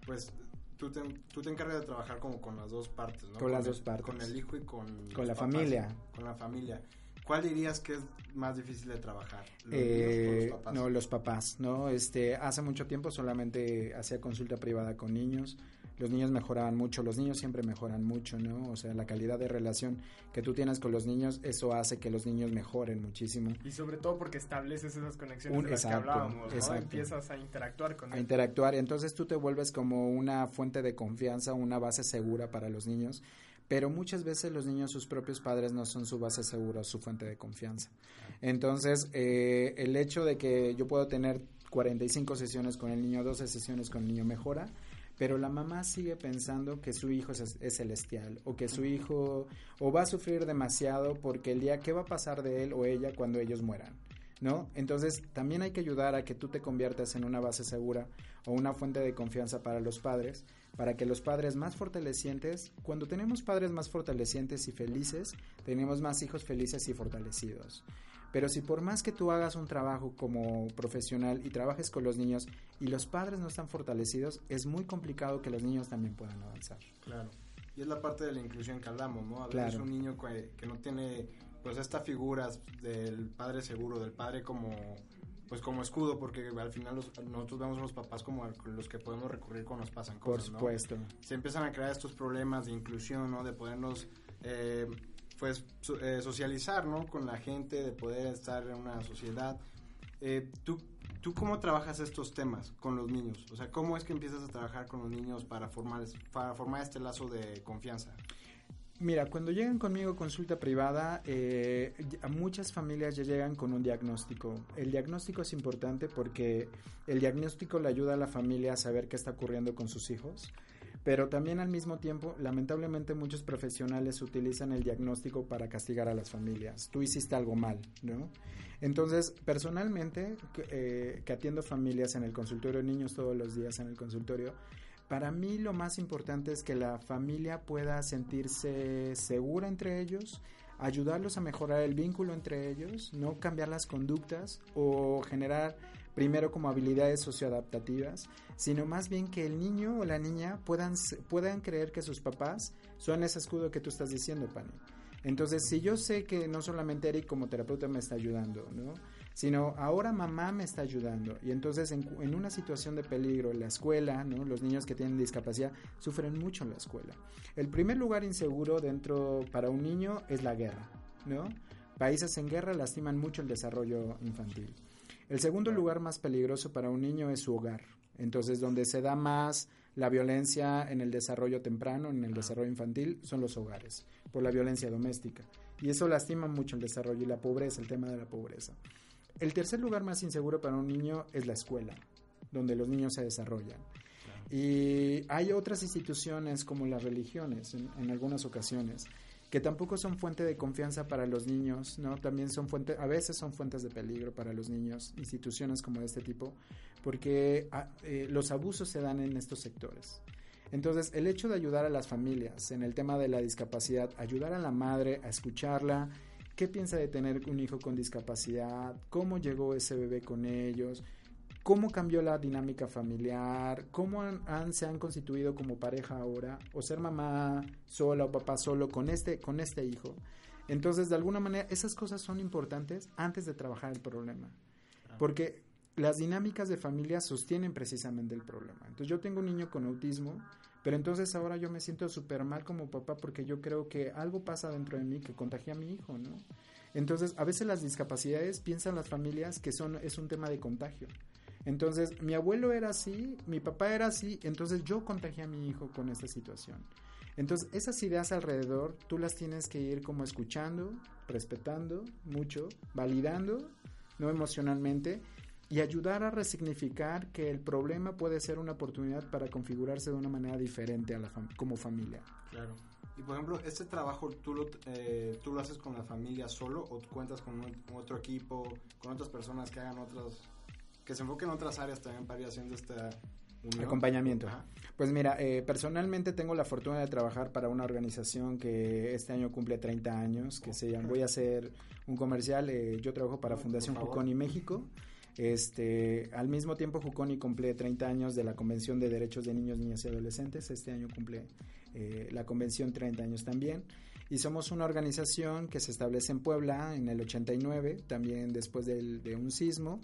pues, tú te, tú te encargas de trabajar como con las dos partes, ¿no? Con las el- dos partes. Con el hijo y con... Con la papás, familia. Con la familia. ¿Cuál dirías que es más difícil de trabajar? ¿Los Eh, niños o los papás? No, los papás, ¿no? Este, hace mucho tiempo solamente hacía consulta privada con niños. Los niños mejoraban mucho, los niños siempre mejoran mucho, ¿no? O sea, la calidad de relación que tú tienes con los niños, eso hace que los niños mejoren muchísimo. Y sobre todo porque estableces esas conexiones Un- de las exacto, que hablábamos, ¿no? exacto. Empiezas a interactuar con a él. interactuar. Y entonces tú te vuelves como una fuente de confianza, una base segura para los niños. Pero muchas veces los niños, sus propios padres, no son su base segura, su fuente de confianza. Entonces, eh, el hecho de que yo puedo tener 45 sesiones con el niño, 12 sesiones con el niño mejora, pero la mamá sigue pensando que su hijo es, es celestial o que su hijo o va a sufrir demasiado porque el día, ¿qué va a pasar de él o ella cuando ellos mueran? ¿no? Entonces, también hay que ayudar a que tú te conviertas en una base segura o una fuente de confianza para los padres, para que los padres más fortalecientes, cuando tenemos padres más fortalecientes y felices, tenemos más hijos felices y fortalecidos. Pero si por más que tú hagas un trabajo como profesional y trabajes con los niños y los padres no están fortalecidos, es muy complicado que los niños también puedan avanzar. Claro. Y es la parte de la inclusión que hablamos, ¿no? A veces Claro. un niño que, que no tiene, pues, esta figura del padre seguro, del padre como, pues, como escudo, porque al final los- nosotros vemos a los papás como a los que podemos recurrir cuando nos pasan Por cosas, ¿no? supuesto. se empiezan a crear estos problemas de inclusión, ¿no? De podernos, eh, pues, so- eh, socializar, ¿no? Con la gente, de poder estar en una sociedad. Eh, ¿tú, ¿Tú cómo trabajas estos temas con los niños? O sea, ¿cómo es que empiezas a trabajar con los niños para formar, para formar este lazo de confianza? Mira, cuando llegan conmigo a consulta privada, eh, muchas familias ya llegan con un diagnóstico. El diagnóstico es importante porque el diagnóstico le ayuda a la familia a saber qué está ocurriendo con sus hijos, pero también al mismo tiempo, lamentablemente muchos profesionales utilizan el diagnóstico para castigar a las familias. Tú hiciste algo mal, ¿no? Entonces, personalmente, eh, que atiendo familias en el consultorio, niños todos los días en el consultorio, para mí lo más importante es que la familia pueda sentirse segura entre ellos, ayudarlos a mejorar el vínculo entre ellos, no cambiar las conductas o generar primero como habilidades socioadaptativas, sino más bien que el niño o la niña puedan, puedan creer que sus papás son ese escudo que tú estás diciendo, Pani. Entonces, si yo sé que no solamente Eric como terapeuta me está ayudando, ¿no? Sino ahora mamá me está ayudando. Y entonces en, en, una situación de peligro, la escuela, ¿no? Los niños que tienen discapacidad sufren mucho en la escuela. El primer lugar inseguro dentro para un niño es la guerra, ¿no? Países en guerra lastiman mucho el desarrollo infantil. El segundo lugar más peligroso para un niño es su hogar. Entonces, donde se da más la violencia en el desarrollo temprano, en el desarrollo infantil, son los hogares, por la violencia doméstica. Y eso lastima mucho el desarrollo y la pobreza, el tema de la pobreza. El tercer lugar más inseguro para un niño es la escuela, donde los niños se desarrollan. Y hay otras instituciones como las religiones, en, algunas ocasiones, que tampoco son fuente de confianza para los niños, ¿no? También son fuente, a veces son fuentes de peligro para los niños, instituciones como de este tipo, porque ah, eh, los abusos se dan en estos sectores. Entonces, el hecho de ayudar a las familias en el tema de la discapacidad, ayudar a la madre a escucharla, qué piensa de tener un hijo con discapacidad, cómo llegó ese bebé con ellos, cómo cambió la dinámica familiar, cómo han, se han constituido como pareja ahora, o ser mamá sola o papá solo con este, con este hijo. Entonces, de alguna manera, esas cosas son importantes antes de trabajar el problema. Porque las dinámicas de familia sostienen precisamente el problema. Entonces, yo tengo un niño con autismo, pero entonces ahora yo me siento súper mal como papá porque yo creo que algo pasa dentro de mí que contagia a mi hijo, ¿no? Entonces, a veces las discapacidades piensan las familias que son es un tema de contagio. Entonces, mi abuelo era así, mi papá era así, entonces yo contagié a mi hijo con esta situación. Entonces, esas ideas alrededor, tú las tienes que ir como escuchando, respetando mucho, validando, no emocionalmente, y ayudar a resignificar que el problema puede ser una oportunidad para configurarse de una manera diferente a la como familia. Claro. Y por ejemplo, este trabajo tú lo, eh, tú lo haces con la familia solo o cuentas con, otro equipo, con otras personas que hagan otras, que se enfoquen en otras áreas también para ir haciendo esta Acompañamiento. Pues mira, eh, personalmente tengo la fortuna de trabajar para una organización que este año cumple 30 años, que se llama, voy a hacer un comercial, eh, yo trabajo para Fundación Juconi México. Este, al mismo tiempo, Juconi cumple 30 años de la Convención de Derechos de Niños, Niñas y Adolescentes. Este año cumple eh, la convención 30 años también. Y somos una organización que se establece en Puebla en el 89, también después de un sismo,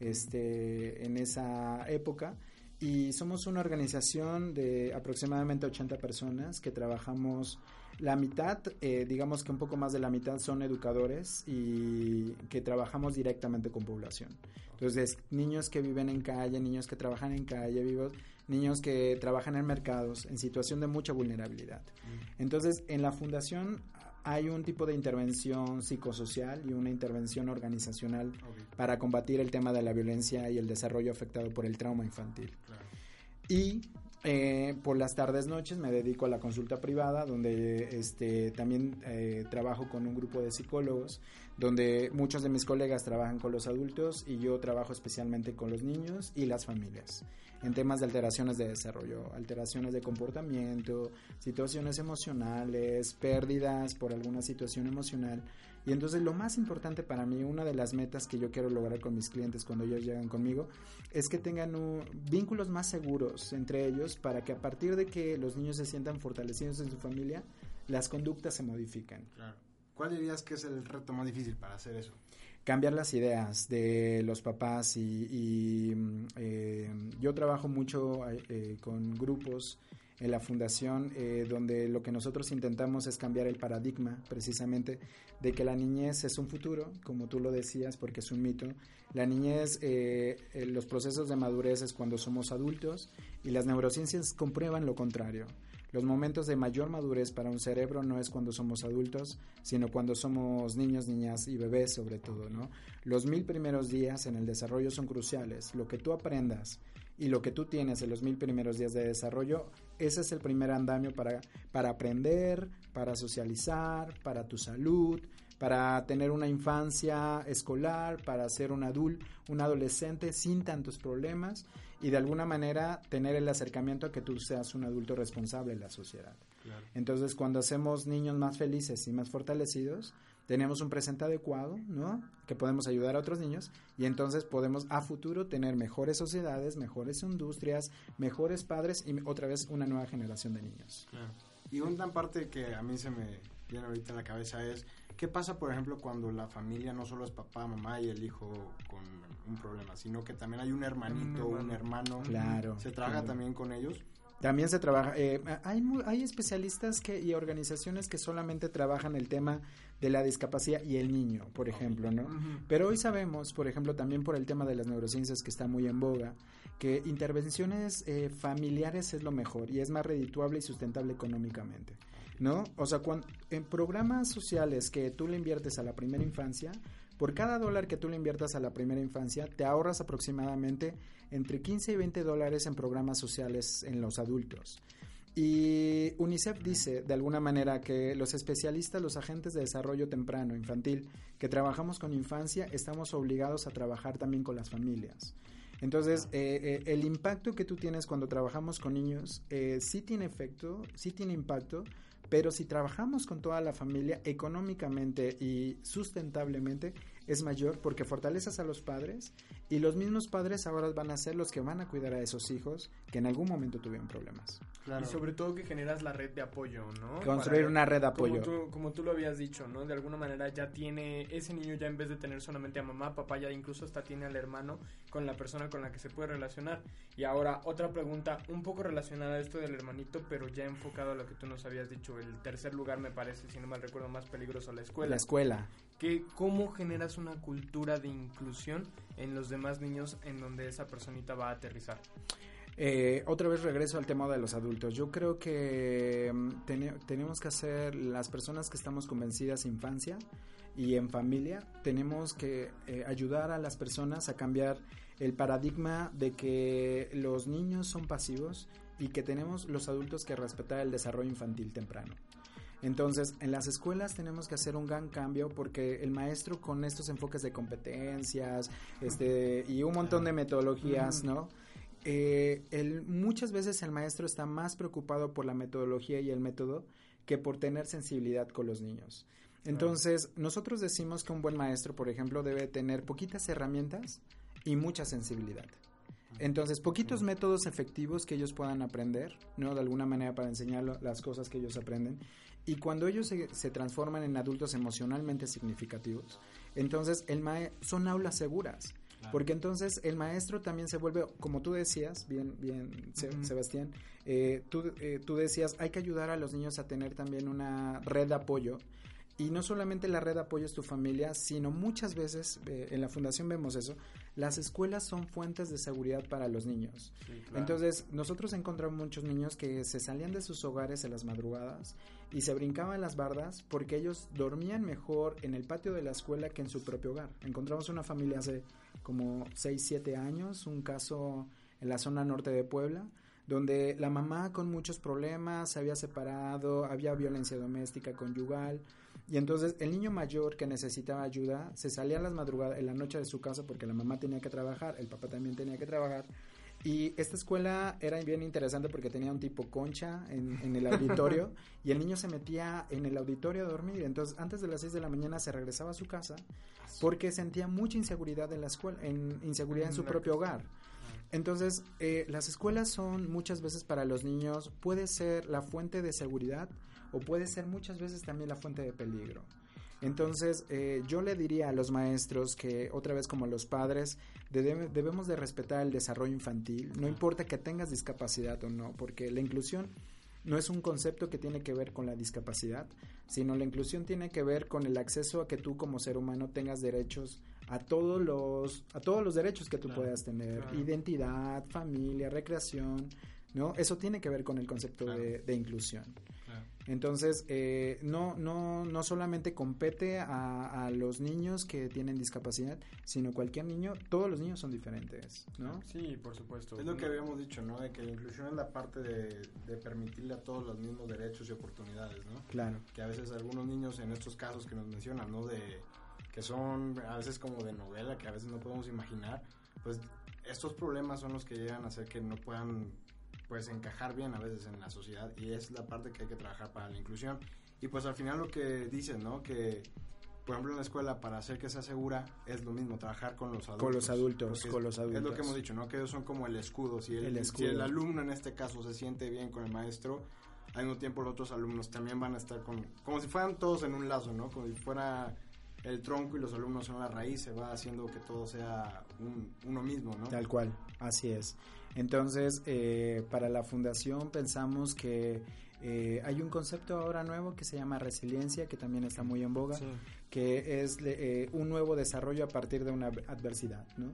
este, en esa época. Y somos una organización de aproximadamente 80 personas que trabajamos la mitad, eh, digamos que un poco más de la mitad son educadores y que trabajamos directamente con población. Entonces, niños que viven en calle, niños que trabajan en calle, vivos, niños que trabajan en mercados en situación de mucha vulnerabilidad. Entonces, en la fundación hay un tipo de intervención psicosocial y una intervención organizacional para combatir el tema de la violencia y el desarrollo afectado por el trauma infantil. Y eh, por las tardes noches me dedico a la consulta privada donde este también eh, trabajo con un grupo de psicólogos donde muchos de mis colegas trabajan con los adultos y yo trabajo especialmente con los niños y las familias en temas de alteraciones de desarrollo, alteraciones de comportamiento, situaciones emocionales, pérdidas por alguna situación emocional. Y entonces lo más importante para mí, una de las metas que yo quiero lograr con mis clientes cuando ellos llegan conmigo, es que tengan vínculos más seguros entre ellos para que a partir de que los niños se sientan fortalecidos en su familia, las conductas se modifiquen. Claro. ¿Cuál dirías que es el reto más difícil para hacer eso? cambiar las ideas de los papás y, mm, eh, yo trabajo mucho eh, con grupos en la fundación eh, donde lo que nosotros intentamos es cambiar el paradigma precisamente de que la niñez es un futuro, como tú lo decías, porque es un mito. La niñez, los procesos de madurez es cuando somos adultos y las neurociencias comprueban lo contrario. Los momentos de mayor madurez para un cerebro no es cuando somos adultos, sino cuando somos niños, niñas y bebés sobre todo, ¿no? Los mil primeros días en el desarrollo son cruciales. Lo que tú aprendas y lo que tú tienes en los mil primeros días de desarrollo, ese es el primer andamio para, para aprender, para socializar, para tu salud, para tener una infancia escolar, para ser un adulto, un adolescente sin tantos problemas y de alguna manera tener el acercamiento a que tú seas un adulto responsable en la sociedad. Entonces, cuando hacemos niños más felices y más fortalecidos, tenemos un presente adecuado, ¿no? Que podemos ayudar a otros niños y entonces podemos a futuro tener mejores sociedades, mejores industrias, mejores padres y otra vez una nueva generación de niños. Y una parte que a mí se me viene ahorita en la cabeza es ¿Qué pasa, por ejemplo, cuando la familia no solo es papá, mamá y el hijo con un problema, sino que también hay un hermanito, un, hermano? Claro. ¿Se trabaja también con ellos? También se trabaja, eh, hay, hay especialistas que, y organizaciones que solamente trabajan el tema de la discapacidad y el niño, por ejemplo, ¿no? Pero hoy sabemos, por ejemplo, también por el tema de las neurociencias que está muy en boga, que intervenciones eh, familiares es lo mejor y es más redituable y sustentable económicamente, ¿no? O sea, cuando, en programas sociales que tú le inviertes a la primera infancia, por cada dólar que tú le inviertas a la primera infancia, te ahorras aproximadamente entre 15 y 20 dólares en programas sociales en los adultos. Y UNICEF dice, de alguna manera, que los especialistas, los agentes de desarrollo temprano, infantil, que trabajamos con infancia, estamos obligados a trabajar también con las familias. Entonces, eh, eh, el impacto que tú tienes cuando trabajamos con niños eh, sí tiene efecto, sí tiene impacto, pero si trabajamos con toda la familia económicamente y sustentablemente es mayor porque fortaleces a los padres y los mismos padres ahora van a ser los que van a cuidar a esos hijos que en algún momento tuvieron problemas. Y sobre todo que generas la red de apoyo, ¿no? Construir una red de apoyo. Como tú, como tú, lo habías dicho, ¿no? De alguna manera ya tiene, ese niño ya en vez de tener solamente a mamá, papá, ya incluso hasta tiene al hermano con la persona con la que se puede relacionar. Y ahora otra pregunta un poco relacionada a esto del hermanito, pero ya enfocado a lo que tú nos habías dicho. El tercer lugar me parece, si no mal recuerdo, más peligroso, la escuela. La escuela. Que, ¿Cómo generas una cultura de inclusión en los demás niños en donde esa personita va a aterrizar? Eh, otra vez regreso al tema de los adultos. Yo creo que mm, tenemos que hacer las personas que estamos convencidas infancia y en familia, tenemos que eh, ayudar a las personas a cambiar el paradigma de que los niños son pasivos y que tenemos los adultos que respetar el desarrollo infantil temprano. Entonces, en las escuelas tenemos que hacer un gran cambio porque el maestro con estos enfoques de competencias este, y un montón de metodologías, ¿no? Eh, el, muchas veces el maestro está más preocupado por la metodología y el método que por tener sensibilidad con los niños. Entonces, nosotros decimos que un buen maestro, por ejemplo, debe tener poquitas herramientas y mucha sensibilidad. Entonces, poquitos métodos efectivos que ellos puedan aprender, ¿no? De alguna manera para enseñar las cosas que ellos aprenden. Y cuando ellos se, transforman en adultos emocionalmente significativos, entonces el son aulas seguras. Porque entonces el maestro también se vuelve, como tú decías, bien, bien, Sebastián, eh, tú, eh, tú decías, hay que ayudar a los niños a tener también una red de apoyo y no solamente la red de apoyo es tu familia, sino muchas veces, eh, en la fundación vemos eso, las escuelas son fuentes de seguridad para los niños. Entonces, nosotros encontramos muchos niños que se salían de sus hogares en las madrugadas y se brincaban las bardas porque ellos dormían mejor en el patio de la escuela que en su propio hogar. Encontramos una familia hace como 6, 7 años, un caso en la zona norte de Puebla, donde la mamá con muchos problemas se había separado, había violencia doméstica conyugal, y entonces el niño mayor que necesitaba ayuda se salía a las madrugadas, en la noche de su casa porque la mamá tenía que trabajar, el papá también tenía que trabajar. Y esta escuela era bien interesante porque tenía un tipo concha en, el auditorio (laughs) y el niño se metía en el auditorio a dormir. Entonces, antes de las 6 de la mañana se regresaba a su casa porque sentía mucha inseguridad en la escuela, en, inseguridad en su propio hogar. Entonces, eh, las escuelas son muchas veces para los niños, puede ser la fuente de seguridad o puede ser muchas veces también la fuente de peligro. Entonces, eh, yo le diría a los maestros que, otra vez como los padres, debemos de respetar el desarrollo infantil, no importa que tengas discapacidad o no, porque la inclusión no es un concepto que tiene que ver con la discapacidad, sino la inclusión tiene que ver con el acceso a que tú como ser humano tengas derechos a todos los a todos los derechos que tú puedas tener, identidad, familia, recreación, ¿no? Eso tiene que ver con el concepto de, de, inclusión. Entonces, eh, no, no, no solamente compete a, a, los niños que tienen discapacidad, sino cualquier niño, todos los niños son diferentes, ¿no? Sí, por supuesto. Es lo que habíamos dicho, ¿no? De que la inclusión es la parte de, de permitirle a todos los mismos derechos y oportunidades, ¿no? Claro. Que a veces algunos niños en estos casos que nos mencionan, ¿no? De que son a veces como de novela, que a veces no podemos imaginar, pues estos problemas son los que llegan a hacer que no puedan pues encajar bien a veces en la sociedad y es la parte que hay que trabajar para la inclusión. Y pues al final lo que dicen, ¿no? Que por ejemplo en la escuela para hacer que sea segura es lo mismo, trabajar con los adultos. Con los adultos, con los adultos. Es lo que hemos dicho, ¿no? Que ellos son como el escudo. Si el, Si el alumno en este caso se siente bien con el maestro, al mismo tiempo los otros alumnos también van a estar con, como si fueran todos en un lazo, ¿no? Como si fuera el tronco y los alumnos son la raíz, se va haciendo que todo sea uno mismo, ¿no? Tal cual, así es. Entonces, eh, para la fundación pensamos que eh, hay un concepto ahora nuevo que se llama resiliencia, que también está muy en boga, que es eh, un nuevo desarrollo a partir de una adversidad, ¿no?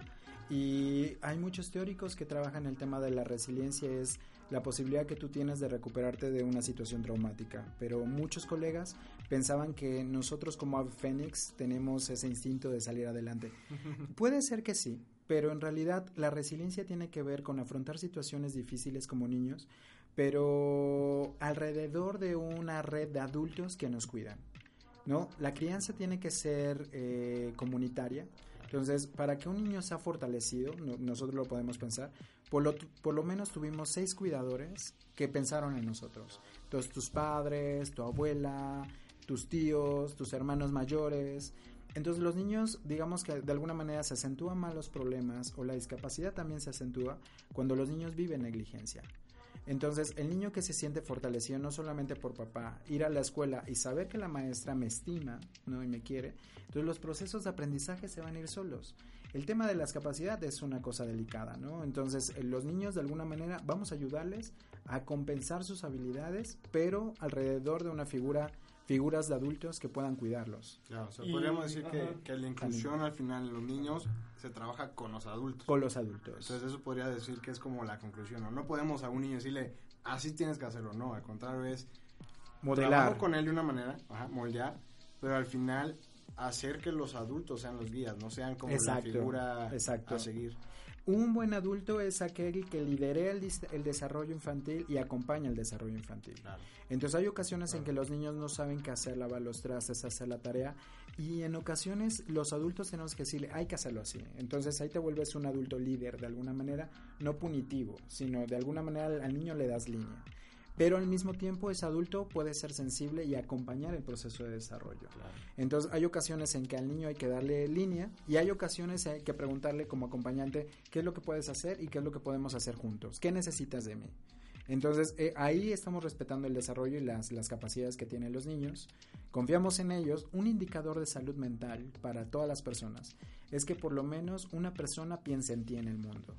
Y hay muchos teóricos que trabajan el tema de la resiliencia, es la posibilidad que tú tienes de recuperarte de una situación traumática. Pero muchos colegas pensaban que nosotros como Fénix tenemos ese instinto de salir adelante. (laughs) Puede ser que sí, pero en realidad la resiliencia tiene que ver con afrontar situaciones difíciles como niños, pero alrededor de una red de adultos que nos cuidan. ¿no? La crianza tiene que ser eh, comunitaria. Entonces, para que un niño sea fortalecido, nosotros lo podemos pensar, por lo, por lo menos tuvimos seis cuidadores que pensaron en nosotros. Entonces, tus padres, tu abuela, tus tíos, tus hermanos mayores. Entonces los niños, digamos que de alguna manera se acentúan más los problemas o la discapacidad también se acentúa cuando los niños viven negligencia. Entonces, el niño que se siente fortalecido no solamente por papá, ir a la escuela y saber que la maestra me estima, ¿no? y me quiere, entonces los procesos de aprendizaje se van a ir solos. El tema de las capacidades es una cosa delicada, ¿no? Entonces, eh, los niños de alguna manera vamos a ayudarles a compensar sus habilidades, pero alrededor de una figura figuras de adultos que puedan cuidarlos. Claro, podríamos decir que, que, la inclusión al final en los niños se trabaja con los adultos. Con los adultos. Entonces eso podría decir que es como la conclusión, ¿no? No podemos a un niño decirle, así tienes que hacerlo, no, al contrario es modelar con él de una manera, ajá, moldear, pero al final hacer que los adultos sean los guías, no sean como la figura a seguir. Un buen adulto es aquel que lidera el, desarrollo infantil y acompaña el desarrollo infantil. Entonces hay ocasiones en que los niños no saben qué hacer, lavar los trastes, hacer la tarea y en ocasiones los adultos tenemos que decirle hay que hacerlo así. Entonces ahí te vuelves un adulto líder de alguna manera, no punitivo, sino de alguna manera al niño le das línea pero al mismo tiempo ese adulto puede ser sensible y acompañar el proceso de desarrollo. Entonces hay ocasiones en que al niño hay que darle línea y hay ocasiones en hay que preguntarle como acompañante qué es lo que puedes hacer y qué es lo que podemos hacer juntos, qué necesitas de mí. Entonces eh, ahí estamos respetando el desarrollo y las, las capacidades que tienen los niños, confiamos en ellos. Un indicador de salud mental para todas las personas es que por lo menos una persona piense en ti en el mundo.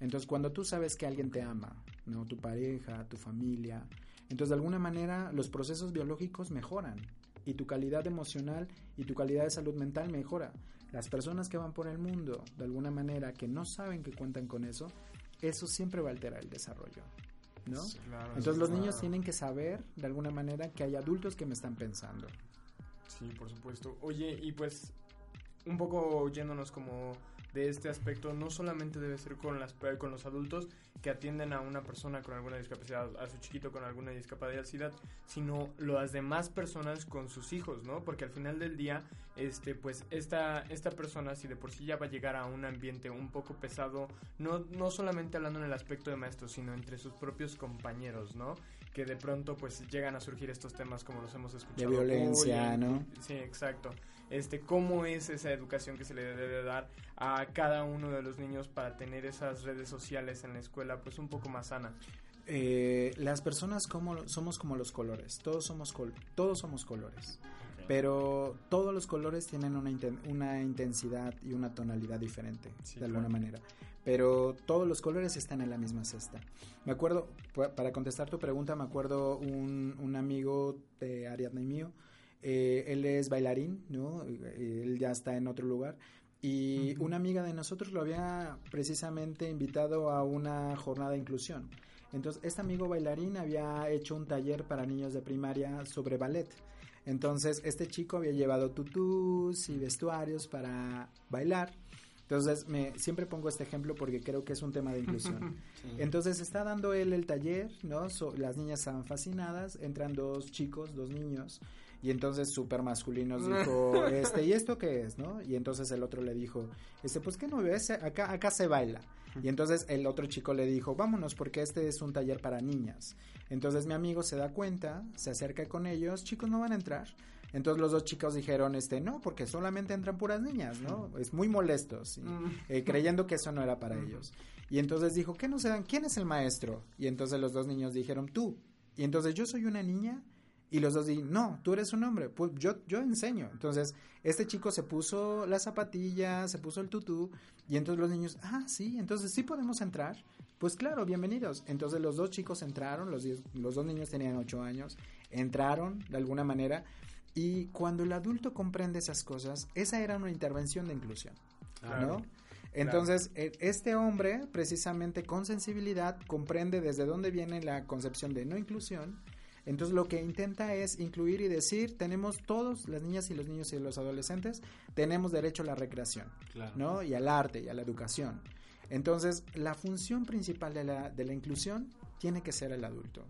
Entonces, cuando tú sabes que alguien te ama, ¿no? Tu pareja, tu familia, entonces de alguna manera los procesos biológicos mejoran y tu calidad emocional y tu calidad de salud mental mejora. Las personas que van por el mundo, de alguna manera, que no saben que cuentan con eso, eso siempre va a alterar el desarrollo. ¿no? Entonces los niños tienen que saber, de alguna manera, que hay adultos que me están pensando. Sí, por supuesto. Oye, y pues un poco yéndonos como de este aspecto no solamente debe ser con, las, con los adultos que atienden a una persona con alguna discapacidad, a su chiquito con alguna discapacidad, sino las demás personas con sus hijos, ¿no? Porque al final del día, este, pues esta, esta persona, si de por sí ya va a llegar a un ambiente un poco pesado, no, no solamente hablando en el aspecto de maestro, sino entre sus propios compañeros, ¿no? Que de pronto pues llegan a surgir estos temas como los hemos escuchado. De violencia, ¿no? Sí, exacto este, cómo es esa educación que se le debe dar a cada uno de los niños para tener esas redes sociales en la escuela pues un poco más sana. Eh, las personas como somos como los colores, todos somos todos somos colores, pero todos los colores tienen una, una intensidad y una tonalidad diferente de alguna manera, pero todos los colores están en la misma cesta. Me acuerdo, para contestar tu pregunta, me acuerdo un, un amigo de Ariadna y mío eh, él es bailarín, ¿no? Él ya está en otro lugar. Y una amiga de nosotros lo había precisamente invitado a una jornada de inclusión. Entonces, este amigo bailarín había hecho un taller para niños de primaria sobre ballet. Entonces, este chico había llevado tutús y vestuarios para bailar. Entonces, me, siempre pongo este ejemplo porque creo que es un tema de inclusión. (laughs) Entonces, está dando él el taller, ¿no? las niñas estaban fascinadas, entran dos chicos, dos niños, y entonces súper masculinos (laughs) dijo, este, ¿y esto qué es, no? Y entonces el otro le dijo, este, pues ¿qué no ves? Acá, acá se baila. Y entonces el otro chico le dijo, vámonos porque este es un taller para niñas. Entonces mi amigo se da cuenta, se acerca con ellos, chicos no van a entrar. Entonces los dos chicos dijeron, este, no, porque solamente entran puras niñas, ¿no? Es muy molestos, eh, creyendo que eso no era para ellos. Y entonces dijo, ¿qué no se dan? ¿Quién es el maestro? Y entonces los dos niños dijeron, tú. Y entonces yo soy una niña Y los dos dicen, no, tú eres un hombre, pues yo, yo enseño. Entonces, este chico se puso las zapatillas, se puso el tutú, y entonces los niños, ah, sí, entonces sí podemos entrar. Pues claro, bienvenidos. Entonces los dos chicos entraron, los, los dos niños tenían ocho años, entraron de alguna manera, y cuando el adulto comprende esas cosas, esa era una intervención de inclusión, ¿no? Entonces, e, este hombre, precisamente con sensibilidad, comprende desde dónde viene la concepción de no inclusión, entonces lo que intenta es incluir y decir, tenemos todos, las niñas y los niños y los adolescentes, tenemos derecho a la recreación, ¿no? Y al arte y a la educación. Entonces, la función principal de la, de la inclusión tiene que ser el adulto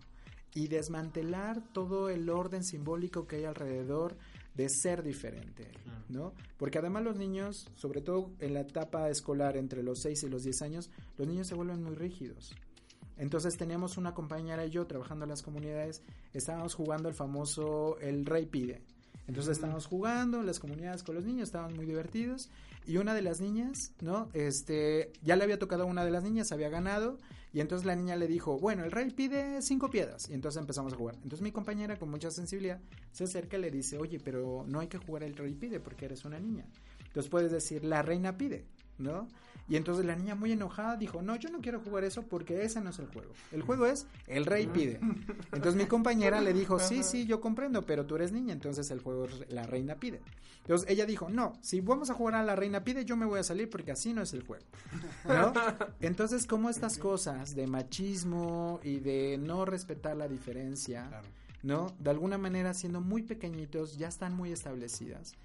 y desmantelar todo el orden simbólico que hay alrededor de ser diferente, ¿no? Porque además los niños, sobre todo en la etapa escolar entre los 6 y los 10 años, los niños se vuelven muy rígidos. Entonces teníamos una compañera y yo trabajando en las comunidades, estábamos jugando el famoso El Rey Pide. Entonces estábamos jugando en las comunidades con los niños, estaban muy divertidos y una de las niñas, ¿no? Este, ya le había tocado a una de las niñas, había ganado y entonces la niña le dijo, bueno, el rey pide cinco piedras y entonces empezamos a jugar. Entonces mi compañera con mucha sensibilidad se acerca y le dice, oye, pero no hay que jugar el rey pide porque eres una niña. Entonces puedes decir, la reina pide, ¿no? Y entonces la niña muy enojada dijo, no, yo no quiero jugar eso porque ese no es el juego. El juego es el rey pide. Entonces mi compañera le dijo, sí, sí, yo comprendo, pero tú eres niña, entonces el juego es la reina pide. Entonces ella dijo, no, si vamos a jugar a la reina pide, yo me voy a salir porque así no es el juego. ¿No? (laughs) Entonces, como estas cosas de machismo y de no respetar la diferencia, ¿no? De alguna manera, siendo muy pequeñitos, ya están muy establecidas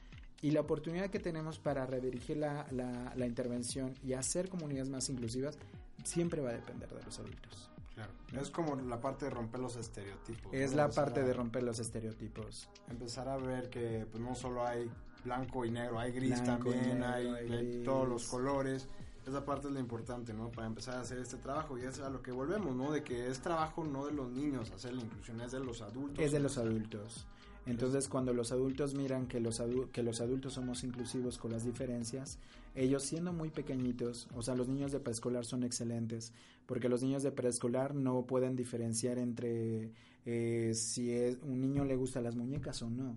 y la oportunidad que tenemos para redirigir la, la, intervención y hacer comunidades más inclusivas siempre va a depender de los adultos. Claro. Es como la parte de romper los estereotipos. Es la parte de romper los estereotipos. Empezar a ver que pues, no solo hay blanco y negro, hay gris también, hay, todos los colores. Esa parte es la importante, ¿no? Para empezar a hacer este trabajo y es a lo que volvemos, ¿no? De que es trabajo no de los niños hacer la inclusión, es de los adultos. Es de los adultos. Entonces, cuando los adultos miran que los, que los adultos somos inclusivos con las diferencias, ellos siendo muy pequeñitos, o sea, los niños de preescolar son excelentes, porque los niños de preescolar no pueden diferenciar entre eh, si es, un niño le gusta las muñecas o no.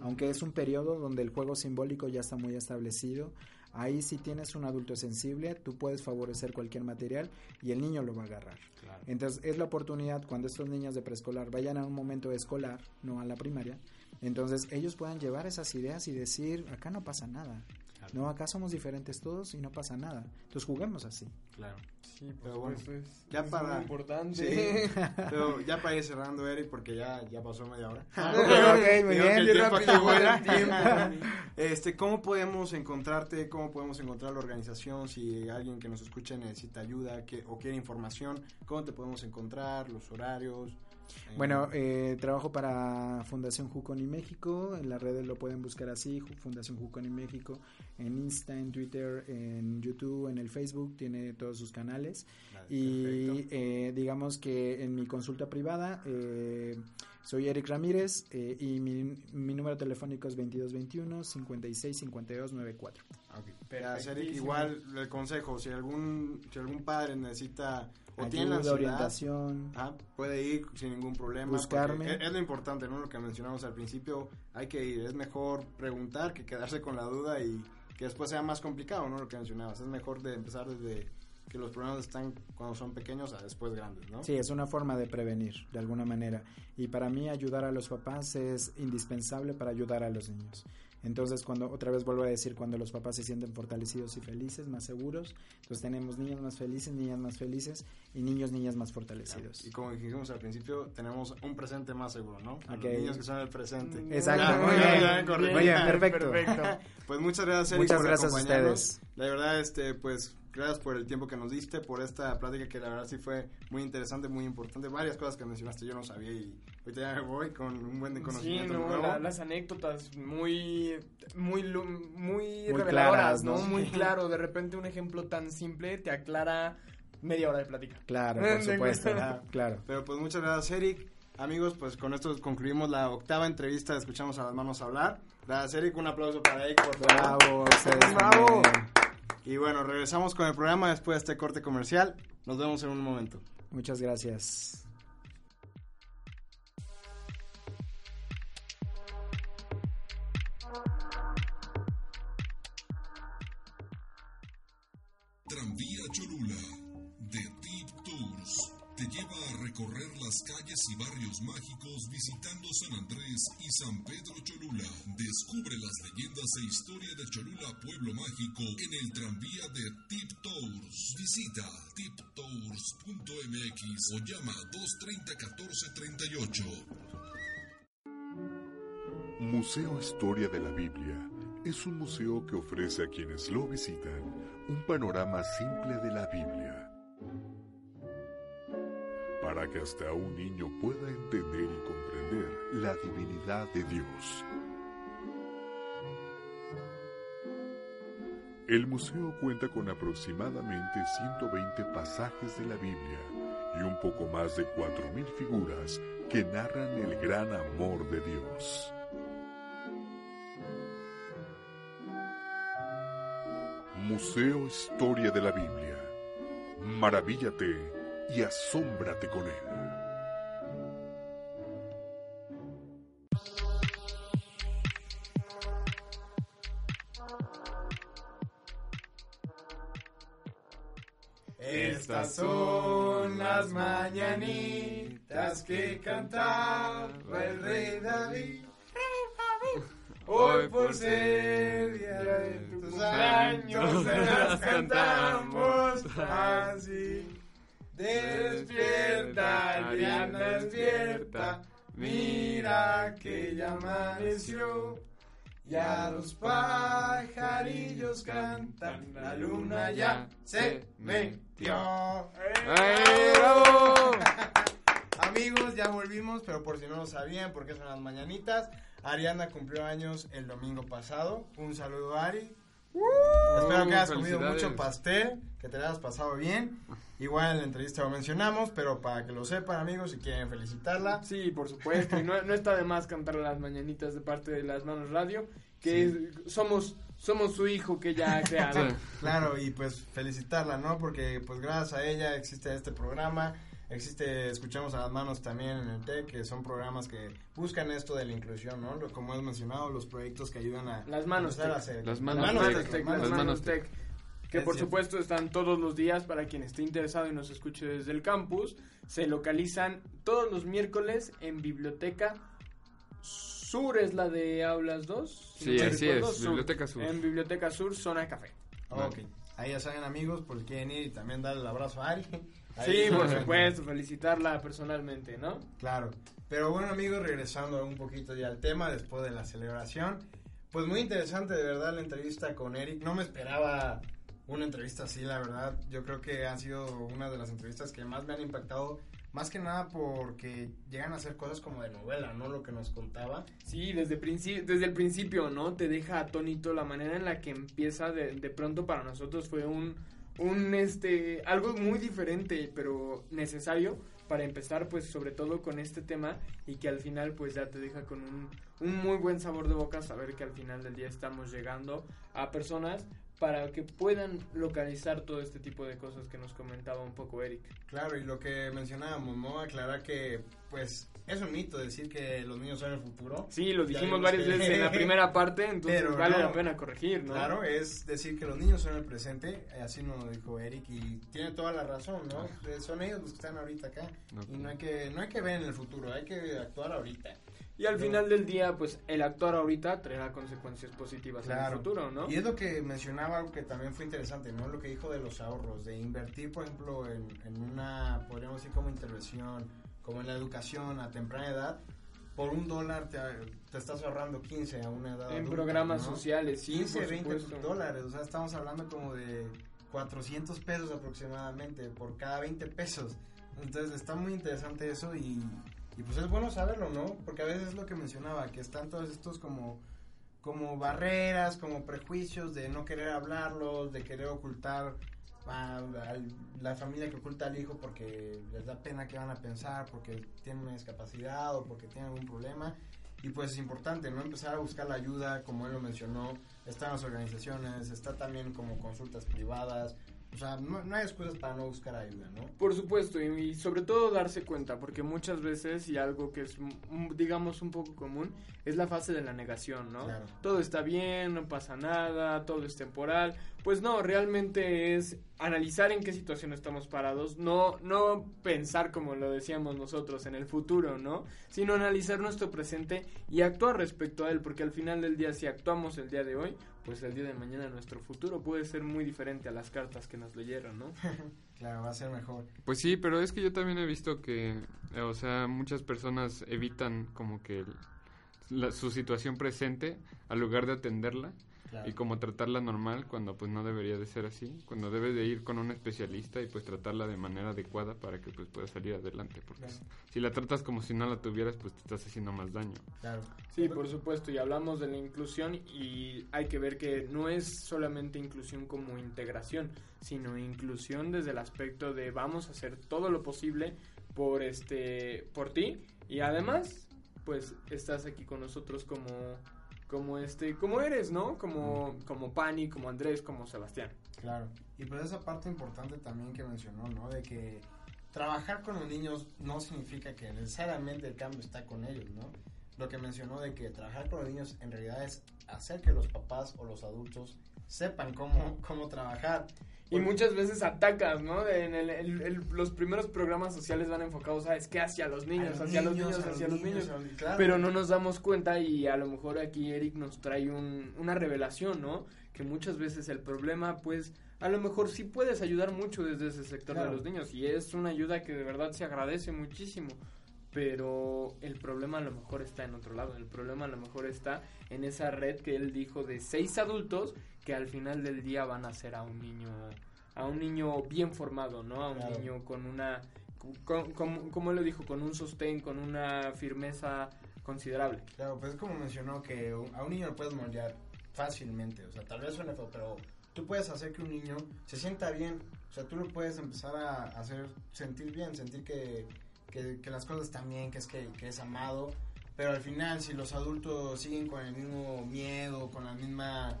Aunque es un periodo donde el juego simbólico ya está muy establecido, ahí si tienes un adulto sensible, tú puedes favorecer cualquier material y el niño lo va a agarrar. Entonces es la oportunidad cuando estos niños de preescolar vayan a un momento escolar, no a la primaria, entonces ellos puedan llevar esas ideas y decir, acá no pasa nada. No, acá somos diferentes todos y no pasa nada. Entonces juguemos así. Claro. Sí, pero bueno, es, ya para importante. (laughs) pero ya para ir cerrando, Eric, porque ya, ya pasó media hora. Ah, ok, muy bien. tiempo (laughs) este, ¿cómo podemos encontrarte? ¿Cómo podemos encontrar la organización? Si alguien que nos escucha necesita ayuda que, o quiere información, ¿cómo te podemos encontrar? Los horarios. Bueno, eh, trabajo para Fundación Juconi México, en las redes lo pueden buscar así, Fundación Juconi México, en Insta, en Twitter, en YouTube, en el Facebook, tiene todos sus canales. y eh, digamos que en mi consulta privada eh, soy Eric Ramírez y mi, mi, número telefónico es 2221 565294. Okay. Igual el consejo, si algún, si algún padre necesita o tiene la orientación. puede ir sin ningún problema. Buscarme. Es, lo importante, ¿no? Lo que mencionamos al principio, hay que ir. Es mejor preguntar que quedarse con la duda y que después sea más complicado, ¿no? Lo que mencionabas. Es mejor de empezar desde que los problemas están cuando son pequeños a después grandes, ¿no? Sí, es una forma de prevenir, de alguna manera. Y para mí ayudar a los papás es indispensable para ayudar a los niños. Entonces, cuando otra vez vuelvo a decir, cuando los papás se sienten fortalecidos y felices, más seguros, entonces tenemos niños más felices, niñas más felices y niños, niñas más fortalecidos. Y como dijimos al principio, tenemos un presente más seguro, ¿no? Okay. Los niños que son el presente. Exacto, muy, bien, muy bien, perfecto. pues muchas gracias, Eric, Muchas gracias a ustedes. La verdad, este, pues gracias por el tiempo que nos diste, por esta plática que la verdad sí fue muy interesante, muy importante. Varias cosas que mencionaste yo no sabía y ahorita ya me voy con un buen de conocimiento. Sí, no, las anécdotas muy, muy, muy, reveladoras, ¿no? Muy claro. De repente un ejemplo tan simple te aclara media hora de plática. Claro, (laughs) por supuesto, claro. Pero pues muchas gracias, Eric. Amigos, pues con esto concluimos la octava entrevista Escuchamos a las manos hablar. Gracias, Eric. Un aplauso para Eric, por favor. Bravo. Y bueno, regresamos con el programa después de este corte comercial. Nos vemos en un momento. Muchas gracias. Recorrer las calles y barrios mágicos visitando San Andrés y San Pedro Cholula. Descubre las leyendas e historia de Cholula Pueblo Mágico en el tranvía de Tip Tours. Visita tiptours.mx o llama 230 1438. Museo Historia de la Biblia es un museo que ofrece a quienes lo visitan un panorama simple de la Biblia para que hasta un niño pueda entender y comprender la divinidad de Dios. El museo cuenta con aproximadamente 120 pasajes de la Biblia y un poco más de 4.000 figuras que narran el gran amor de Dios. Museo Historia de la Biblia. Maravíllate y asómbrate con él. Estas son las mañanitas que cantaba el rey David. Hoy por ser mira que ya amaneció. Ya los pajarillos cantan, la luna ya se metió. ¡Eh, bravo! (laughs) Amigos, ya volvimos, pero por si no lo sabían, porque son las mañanitas. Ariana cumplió años el domingo pasado. Un saludo, Ari. Espero que hayas comido mucho pastel, que te hayas pasado bien. Igual en la entrevista lo mencionamos, pero para que lo sepan, amigos, si quieren felicitarla. Sí, por supuesto. Y no, no está de más cantar las mañanitas de parte de las manos radio, que es- somos, somos su hijo que ya ha creado. Sí. (laughs) Claro, y pues felicitarla, ¿no? Porque pues gracias a ella existe este programa, existe Escuchamos a las Manos también en el TEC, que son programas que buscan esto de la inclusión, ¿no? Como has mencionado, los proyectos que ayudan a... Las manos tec. Las Las manos manos tec. tec, Las las manos manos tec. Que por supuesto están todos los días para quien esté interesado y nos escuche desde el campus. Se localizan todos los miércoles en Biblioteca Sur, es la de Aulas 2. si Sí, no así recuerdo, es, Biblioteca Sur. En Biblioteca Sur, zona café. Ok, ahí ya saben amigos, por si quieren ir y también darle el abrazo a Ari. Sí, por (laughs) supuesto, felicitarla personalmente, ¿no? Claro. Pero bueno, amigos, regresando un poquito ya al tema después de la celebración. Pues muy interesante, de verdad, la entrevista con Eric. No me esperaba una entrevista así, la verdad. Yo creo que ha sido una de las entrevistas que más me han impactado. Más que nada porque llegan a hacer cosas como de novela, ¿no? Lo que nos contaba. Sí, desde, desde el principio, ¿no? Te deja atónito la manera en la que empieza de, de pronto para nosotros fue un, un, este, algo muy diferente, pero necesario para empezar, pues, sobre todo con este tema y que al final, pues, ya te deja con un, un muy buen sabor de boca saber que al final del día estamos llegando a personas para que puedan localizar todo este tipo de cosas que nos comentaba un poco Eric. Claro, y lo que mencionábamos, ¿no? Aclarar que, pues, es un mito decir que los niños son el futuro. Sí, lo dijimos varias que- veces en la (laughs) primera parte, entonces Pero vale no. la pena corregir, ¿no? Claro, es decir que los niños son el presente, así nos lo dijo Eric y tiene toda la razón, ¿no? Son ellos los que están ahorita acá y no hay que no hay que ver en el futuro, hay que actuar ahorita. Y al No. final del día, pues el actuar ahorita traerá consecuencias positivas en el futuro, ¿no? Y es lo que mencionaba algo que también fue interesante, ¿no? Lo que dijo de los ahorros, de invertir, por ejemplo, en, en una, podríamos decir como intervención, como en la educación a temprana edad, por un dólar te, te estás ahorrando 15 a una edad En adulta, programas ¿no? sociales, sí, 15, por 20 supuesto. dólares, o sea, estamos hablando como de 400 pesos aproximadamente por cada 20 pesos. Entonces está muy interesante eso y, y pues es bueno saberlo, ¿no? Porque a veces es lo que mencionaba, que están todos estos como, como barreras, como prejuicios de no querer hablarlos, de querer ocultar a, a la familia que oculta al hijo porque les da pena que van a pensar, porque tienen una discapacidad o porque tienen algún problema. Y pues es importante, ¿no? Empezar a buscar la ayuda, como él lo mencionó, están las organizaciones, está también como consultas privadas, o sea, no, no hay excusas para no buscar ayuda, ¿no? Por supuesto, y, y sobre todo darse cuenta, porque muchas veces, y algo que es, mm, digamos, un poco común, es la fase de la negación, ¿no? Claro. Todo está bien, no pasa nada, todo es temporal, Pues no, realmente es analizar en qué situación estamos parados, no, no pensar como lo decíamos nosotros en el futuro, ¿no? Sino analizar nuestro presente y actuar respecto a él, porque al final del día si actuamos el día de hoy, pues el día de mañana nuestro futuro puede ser muy diferente a las cartas que nos leyeron, ¿no? (laughs) claro, va a ser mejor. Pues sí, pero es que yo también he visto que, eh, o sea, muchas personas evitan como que su situación presente al lugar de atenderla y como tratarla normal cuando pues no debería de ser así, cuando debes de ir con un especialista y pues tratarla de manera adecuada para que pues pueda salir adelante, porque si la tratas como si no la tuvieras pues te estás haciendo más daño. Claro. Sí, por supuesto, y hablamos de la inclusión y hay que ver que no es solamente inclusión como integración, sino inclusión desde el aspecto de vamos a hacer todo lo posible por este por ti y además pues estás aquí con nosotros como como este, como eres, ¿no? Como, como Pani, como Andrés, como Sebastián. Claro. Y pues esa parte importante también que mencionó, ¿no? De que trabajar con los niños no significa que necesariamente el cambio está con ellos, ¿no? Lo que mencionó de que trabajar con los niños en realidad es hacer que los papás o los adultos sepan cómo, cómo trabajar. Y muchas veces atacas, ¿no? En el, los primeros programas sociales van enfocados, ¿sabes qué? Hacia los niños, hacia los niños, hacia los niños. Pero no nos damos cuenta y a lo mejor aquí Eric nos trae un, una revelación, ¿no? Que muchas veces el problema, pues, a lo mejor sí puedes ayudar mucho desde ese sector de los niños y es una ayuda que de verdad se agradece muchísimo pero el problema a lo mejor está en otro lado, el problema a lo mejor está en esa red que él dijo de seis adultos que al final del día van a ser a un niño, a un niño bien formado, ¿no? A un niño con una, como él lo dijo, con un sostén, con una firmeza considerable. Claro, pues es como mencionó que a un niño lo puedes moldear fácilmente, o sea, tal vez suene feo, pero tú puedes hacer que un niño se sienta bien, o sea, tú lo puedes empezar a hacer sentir bien, sentir que que, las cosas están bien, que es, que, es amado, pero al final si los adultos siguen con el mismo miedo, con la misma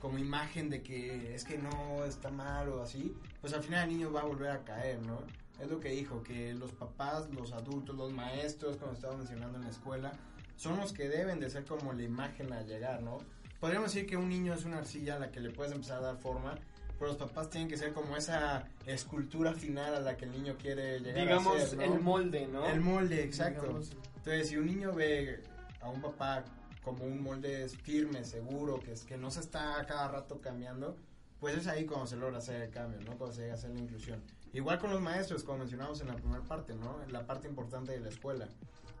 como imagen de que es que no está mal o así, pues al final el niño va a volver a caer, ¿no? Es lo que dijo, que los papás, los adultos, los maestros, como estaba mencionando en la escuela, son los que deben de ser como la imagen a llegar, ¿no? Podríamos decir que un niño es una arcilla a la que le puedes empezar a dar forma, pero los papás tienen que ser como esa escultura final a la que el niño quiere llegar Digamos, a ser, el molde, ¿no? El molde, exacto. Entonces, si un niño ve a un papá como un molde firme, seguro, que, es, que no se está cada rato cambiando, pues es ahí cuando se logra hacer el cambio, ¿no? Cuando se llega a hacer la inclusión. Igual con los maestros, como mencionamos en la primera parte, ¿no? La parte importante de la escuela.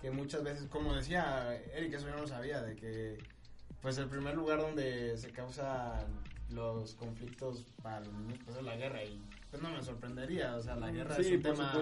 Que muchas veces, como decía Eric, eso yo no sabía, de que pues el primer lugar donde se causa los conflictos para pues es la guerra y pues no me sorprendería, o sea, la guerra es un tema...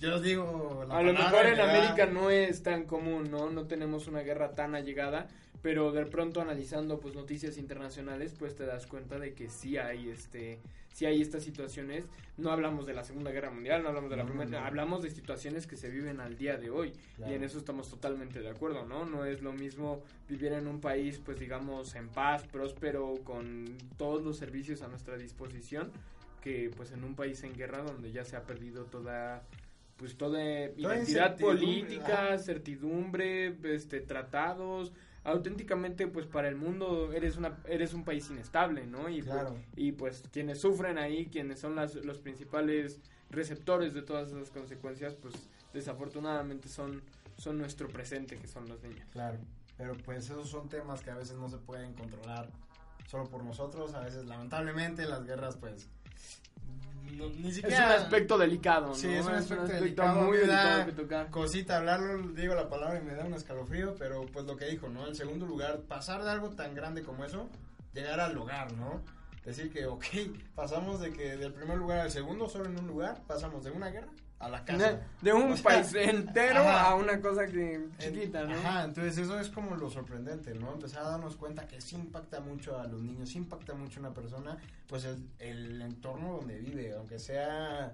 Yo os digo... a lo mejor en América no es tan común, ¿no? No tenemos una guerra tan allegada, pero de pronto analizando pues noticias internacionales, pues te das cuenta de que sí hay este si hay estas situaciones, no hablamos de la Segunda Guerra Mundial, no hablamos de la Primera, hablamos de situaciones que se viven al día de hoy y en eso estamos totalmente de acuerdo, ¿no? No es lo mismo vivir en un país, pues digamos, en paz, próspero, con todos los servicios a nuestra disposición, que pues en un país en guerra donde ya se ha perdido toda pues toda, identidad política, certidumbre, este tratados, auténticamente pues para el mundo eres una eres un país inestable no y pues, y pues quienes sufren ahí quienes son las, los principales receptores de todas esas consecuencias pues desafortunadamente son son nuestro presente que son los niños. Claro. Pero pues esos son temas que a veces no se pueden controlar solo por nosotros. A veces lamentablemente las guerras pues ni siquiera... Es un aspecto delicado, ¿no? Sí, es un aspecto, delicado, muy delicado que tocar. Cosita hablarlo, digo la palabra y me da un escalofrío, pero pues lo que dijo, ¿no? En segundo lugar, pasar de algo tan grande como eso, llegar al hogar, ¿no? Decir que, ok, pasamos de que del primer lugar al segundo solo en un lugar, pasamos de una guerra a la casa. De, un (laughs) país entero a una cosa que chiquita, ¿no? Ajá, entonces eso es como lo sorprendente, ¿no? Empezar a darnos cuenta que sí impacta mucho a los niños, sí impacta mucho a una persona, pues el, el entorno donde vive, aunque sea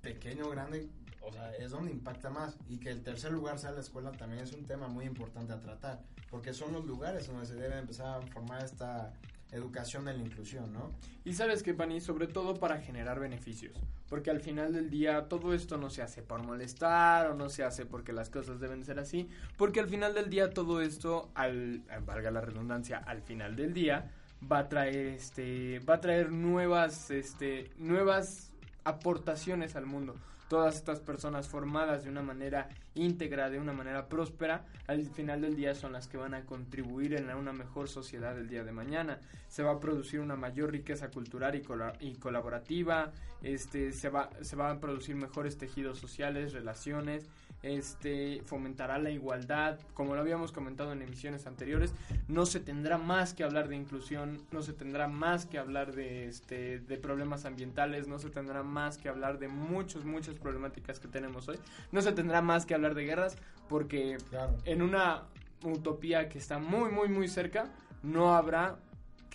pequeño o grande, o sea, es donde impacta más. Y que el tercer lugar sea la escuela también es un tema muy importante a tratar, porque son los lugares donde se debe empezar a formar esta educación de la inclusión, ¿no? Y sabes que, Pani, sobre todo para generar beneficios, porque al final del día todo esto no se hace por molestar o no se hace porque las cosas deben ser así, porque al final del día todo esto, al, valga la redundancia, al final del día, va a traer este va a traer nuevas este nuevas aportaciones al mundo todas estas personas formadas de una manera íntegra, de una manera próspera, al final del día son las que van a contribuir en una mejor sociedad el día de mañana. Se va a producir una mayor riqueza cultural y, y colaborativa, este, se, va, se van a producir mejores tejidos sociales, relaciones, este fomentará la igualdad, como lo habíamos comentado en emisiones anteriores, no se tendrá más que hablar de inclusión, no se tendrá más que hablar de este de problemas ambientales, no se tendrá más que hablar de muchas muchas problemáticas que tenemos hoy, no se tendrá más que hablar de guerras porque en una utopía que está muy muy muy cerca no habrá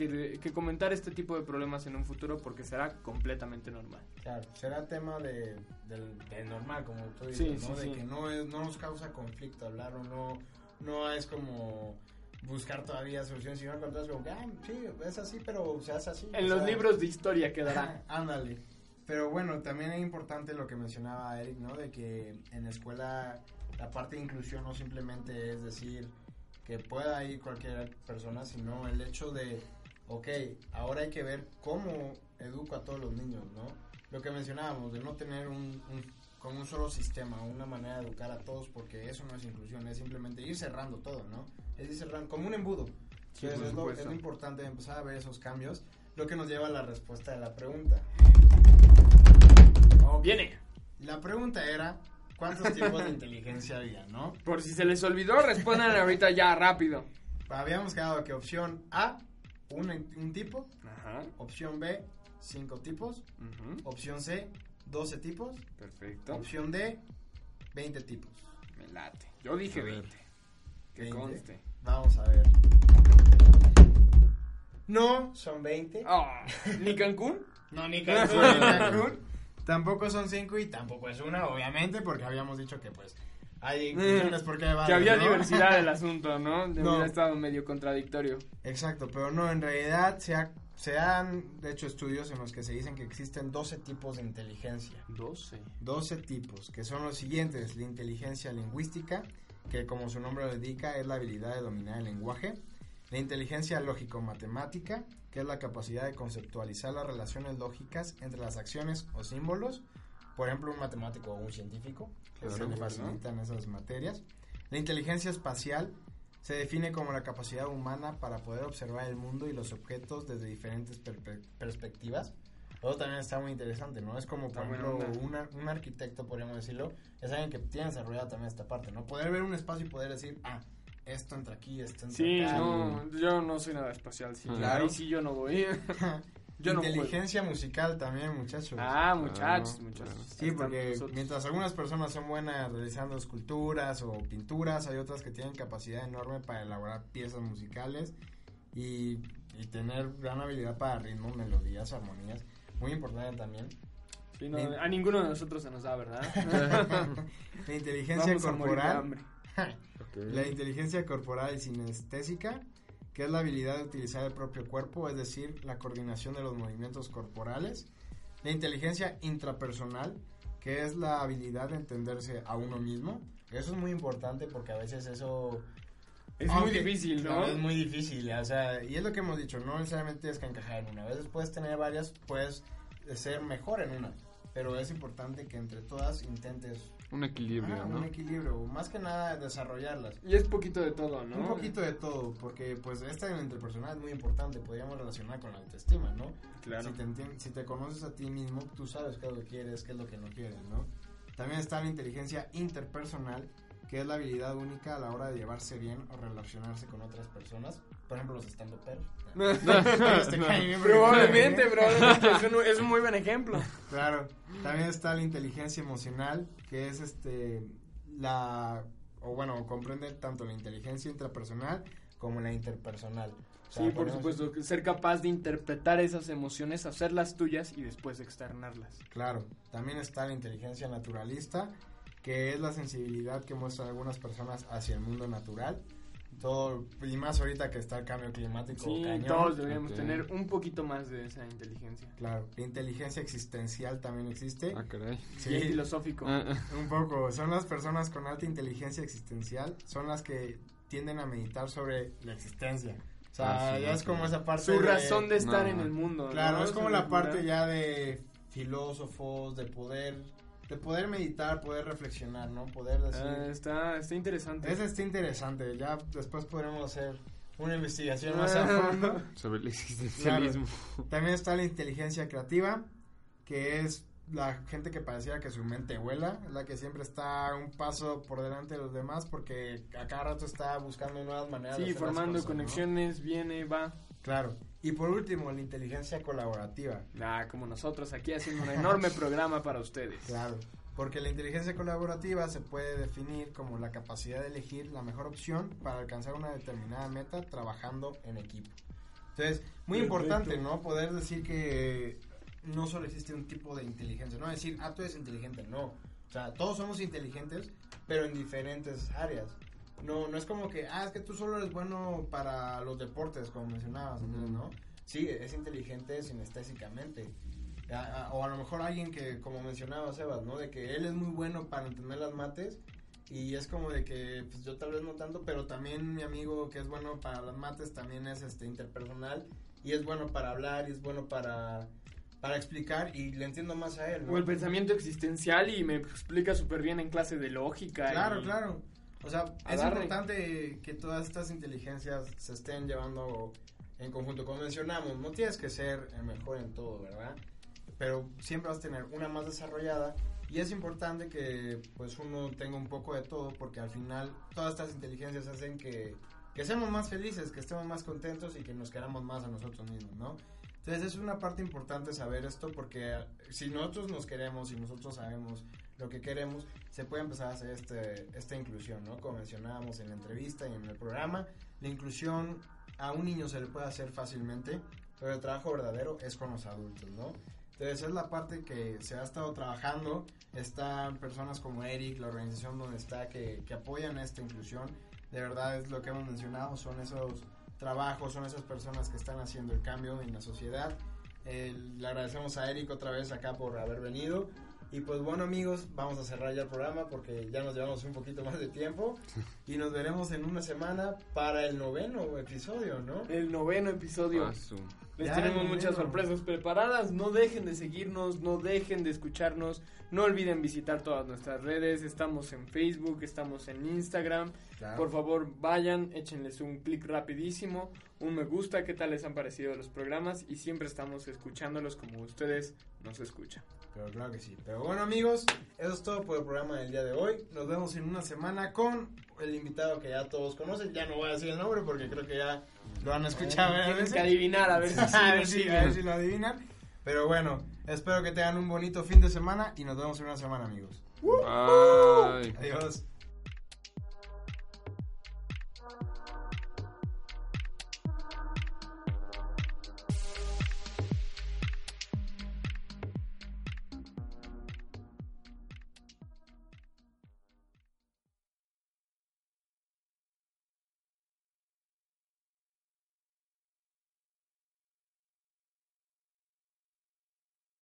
que, comentar este tipo de problemas en un futuro porque será completamente normal. Claro, será tema de, normal, como tú dices, ¿no? de que no, es, no nos causa conflicto hablarlo, no, no es como buscar todavía soluciones, sino al como ah, sí, es así, pero se hace así. En los libros de historia quedará. (laughs) Ándale. Pero bueno, también es importante lo que mencionaba Eric, ¿no? De que en la escuela la parte de inclusión no simplemente es decir que pueda ir cualquier persona, sino el hecho de ok, ahora hay que ver cómo educo a todos los niños, ¿no? Lo que mencionábamos, de no tener un, con un solo sistema, una manera de educar a todos, porque eso no es inclusión, es simplemente ir cerrando todo, ¿no? Es ir cerrando, como un embudo. Sí, es, lo, es, lo, importante empezar a ver esos cambios, lo que nos lleva a la respuesta de la pregunta. Viene. La pregunta era, ¿cuántos (laughs) tipos de inteligencia había, no? Por si se les olvidó, respondan ahorita ya, rápido. Habíamos quedado que opción A, un, tipo. Opción B, cinco tipos. Opción C, 12 tipos. Perfecto. Opción D, 20 tipos. Me late. Yo dije 20. Que conste. Vamos a ver. No, son 20. Ah, ¿Ni (laughs) (laughs) Cancún? no, ni Cancún, ni Cancún. Tampoco son 5 y tampoco es una, obviamente, porque habíamos dicho que pues hay porque Que había diversidad del (laughs) asunto, ¿no? De no. estado medio contradictorio. Exacto, pero no, en realidad se, se han hecho estudios en los que se dicen que existen 12 tipos de inteligencia. 12. 12 tipos, que son los siguientes. La inteligencia lingüística, que como su nombre lo indica es la habilidad de dominar el lenguaje. La inteligencia lógico-matemática, que es la capacidad de conceptualizar las relaciones lógicas entre las acciones o símbolos por ejemplo, un matemático o un científico, que se le facilitan esas materias. La inteligencia espacial se define como la capacidad humana para poder observar el mundo y los objetos desde diferentes perspectivas. Eso también está muy interesante, ¿no? Es como, por ejemplo, un arquitecto, podríamos decirlo, es alguien que tiene desarrollada también esta parte, ¿no? Poder ver un espacio y poder decir, ah, esto entra aquí, esto entra sí, no, yo no soy nada espacial, sí. Claro. Ahí sí yo no voy. (laughs) (laughs) Inteligencia musical también, muchachos. Ah, muchachos, muchachos. Sí, porque mientras algunas personas son buenas realizando esculturas o pinturas, hay otras que tienen capacidad enorme para elaborar piezas musicales y, tener gran habilidad para ritmo, melodías, armonías. Muy importante también. a ninguno de nosotros se nos da, ¿verdad? (laughs) la inteligencia corporal. (laughs) La inteligencia corporal y sinestésica que es la habilidad de utilizar el propio cuerpo, es decir, la coordinación de los movimientos corporales. La inteligencia intrapersonal, que es la habilidad de entenderse a uno mismo. Eso es muy importante porque a veces eso... Es muy difícil, ¿no? Es muy difícil, o sea, y es lo que hemos dicho, no necesariamente tienes que encajar en una. A veces puedes tener varias, puedes ser mejor en una, pero es importante que entre todas intentes un equilibrio, ah, ¿no? Un equilibrio, más que nada desarrollarlas. Y es poquito de todo, ¿no? Un poquito de todo, porque pues esta interpersonal es muy importante, podríamos relacionar con la autoestima, ¿no? Claro. Si te, si te conoces a ti mismo, tú sabes qué es lo que quieres, qué es lo que no quieres, ¿no? También está la inteligencia interpersonal, que es la habilidad única a la hora de llevarse bien o relacionarse con otras personas. Por ejemplo, los estando (laughs) perros. probablemente, (laughs) probablemente. Es un, muy buen ejemplo. Claro. También está la inteligencia emocional, que es este la o bueno, comprende tanto la inteligencia intrapersonal como la interpersonal. sí, por supuesto, ser capaz de interpretar esas emociones, hacerlas tuyas y después externarlas. Claro, también está la inteligencia naturalista, que es la sensibilidad que muestran algunas personas hacia el mundo natural. Todo, y más ahorita que está el cambio climático. Sí, todos deberíamos tener un poquito más de esa inteligencia. Claro, la inteligencia existencial también existe. Ah, caray. Sí, filosófico. Ah, ah. un poco. Son las personas con alta inteligencia existencial, son las que tienden a meditar sobre la existencia. O sea, Ah, sí, ya es como esa parte Su razón de estar No, en el mundo. Claro, ¿no? es como la parte ya de filósofos, de poder, de poder meditar, poder reflexionar, ¿no? Poder decir... Ah, está, está interesante. Ese está interesante, ya después podremos hacer una investigación más a fondo. (laughs) Sobre el existencialismo. También está la inteligencia creativa, que es la gente que pareciera que su mente vuela, la que siempre está un paso por delante de los demás porque a cada rato está buscando nuevas maneras de Sí, hacer las formando cosas, ¿no? conexiones, viene, va. Claro. Y por último, la inteligencia colaborativa. Ah, como nosotros aquí haciendo un enorme (laughs) programa para ustedes. Claro. Porque la inteligencia colaborativa se puede definir como la capacidad de elegir la mejor opción para alcanzar una determinada meta trabajando en equipo. Entonces, muy Perfecto. importante, ¿no? Poder decir que no solo existe un tipo de inteligencia, no decir, ah, tú eres inteligente, no. O sea, todos somos inteligentes, pero en diferentes áreas. No, no es como que, ah, es que tú solo eres bueno para los deportes, como mencionabas, entonces, ¿no? Sí, es inteligente sinestésicamente. A- a- o a lo mejor alguien que, como mencionaba Sebas, ¿no? De que él es muy bueno para entender las mates y es como de que, pues yo tal vez no tanto, pero también mi amigo que es bueno para las mates también es este interpersonal y es bueno para hablar y es bueno para, para explicar y le entiendo más a él, ¿no? O el pensamiento existencial y me explica súper bien en clase de lógica. Claro, y- claro. O sea, es darle. importante que todas estas inteligencias se estén llevando en conjunto. Como mencionamos, no tienes que ser el mejor en todo, ¿verdad? Pero siempre vas a tener una más desarrollada y es importante que pues uno tenga un poco de todo porque al final todas estas inteligencias hacen que, que seamos más felices, que estemos más contentos y que nos queramos más a nosotros mismos, ¿no? Entonces es una parte importante saber esto porque si nosotros nos queremos y nosotros sabemos lo que queremos, se puede empezar a hacer este, esta inclusión, ¿no? Como mencionábamos en la entrevista y en el programa, la inclusión a un niño se le puede hacer fácilmente, pero el trabajo verdadero es con los adultos, ¿no? Entonces es la parte que se ha estado trabajando, están personas como Eric, la organización donde está, que, que apoyan esta inclusión, de verdad es lo que hemos mencionado, son esos trabajos, son esas personas que están haciendo el cambio en la sociedad. Eh, le agradecemos a Eric otra vez acá por haber venido. Y pues bueno amigos, vamos a cerrar ya el programa porque ya nos llevamos un poquito más de tiempo. (laughs) Y nos veremos en una semana para el noveno episodio, ¿no? El noveno episodio. Ah, Les Ya, tenemos muchas sorpresas preparadas. No dejen de seguirnos, no dejen de escucharnos. No olviden visitar todas nuestras redes. Estamos en Facebook, estamos en Instagram. Claro. Por favor, vayan, échenles un clic rapidísimo, un me gusta, qué tal les han parecido los programas y siempre estamos escuchándolos como ustedes nos escuchan. Pero claro que sí. Pero bueno amigos, eso es todo por el programa del día de hoy. Nos vemos en una semana con el invitado que ya todos conocen. Ya no voy a decir el nombre porque creo que ya lo han escuchado. varias Tienen que adivinar a ver (laughs) si sí a, ver si, a ver si lo adivinan. Pero bueno, espero que tengan un bonito fin de semana y nos vemos en una semana amigos. Bye. Adiós.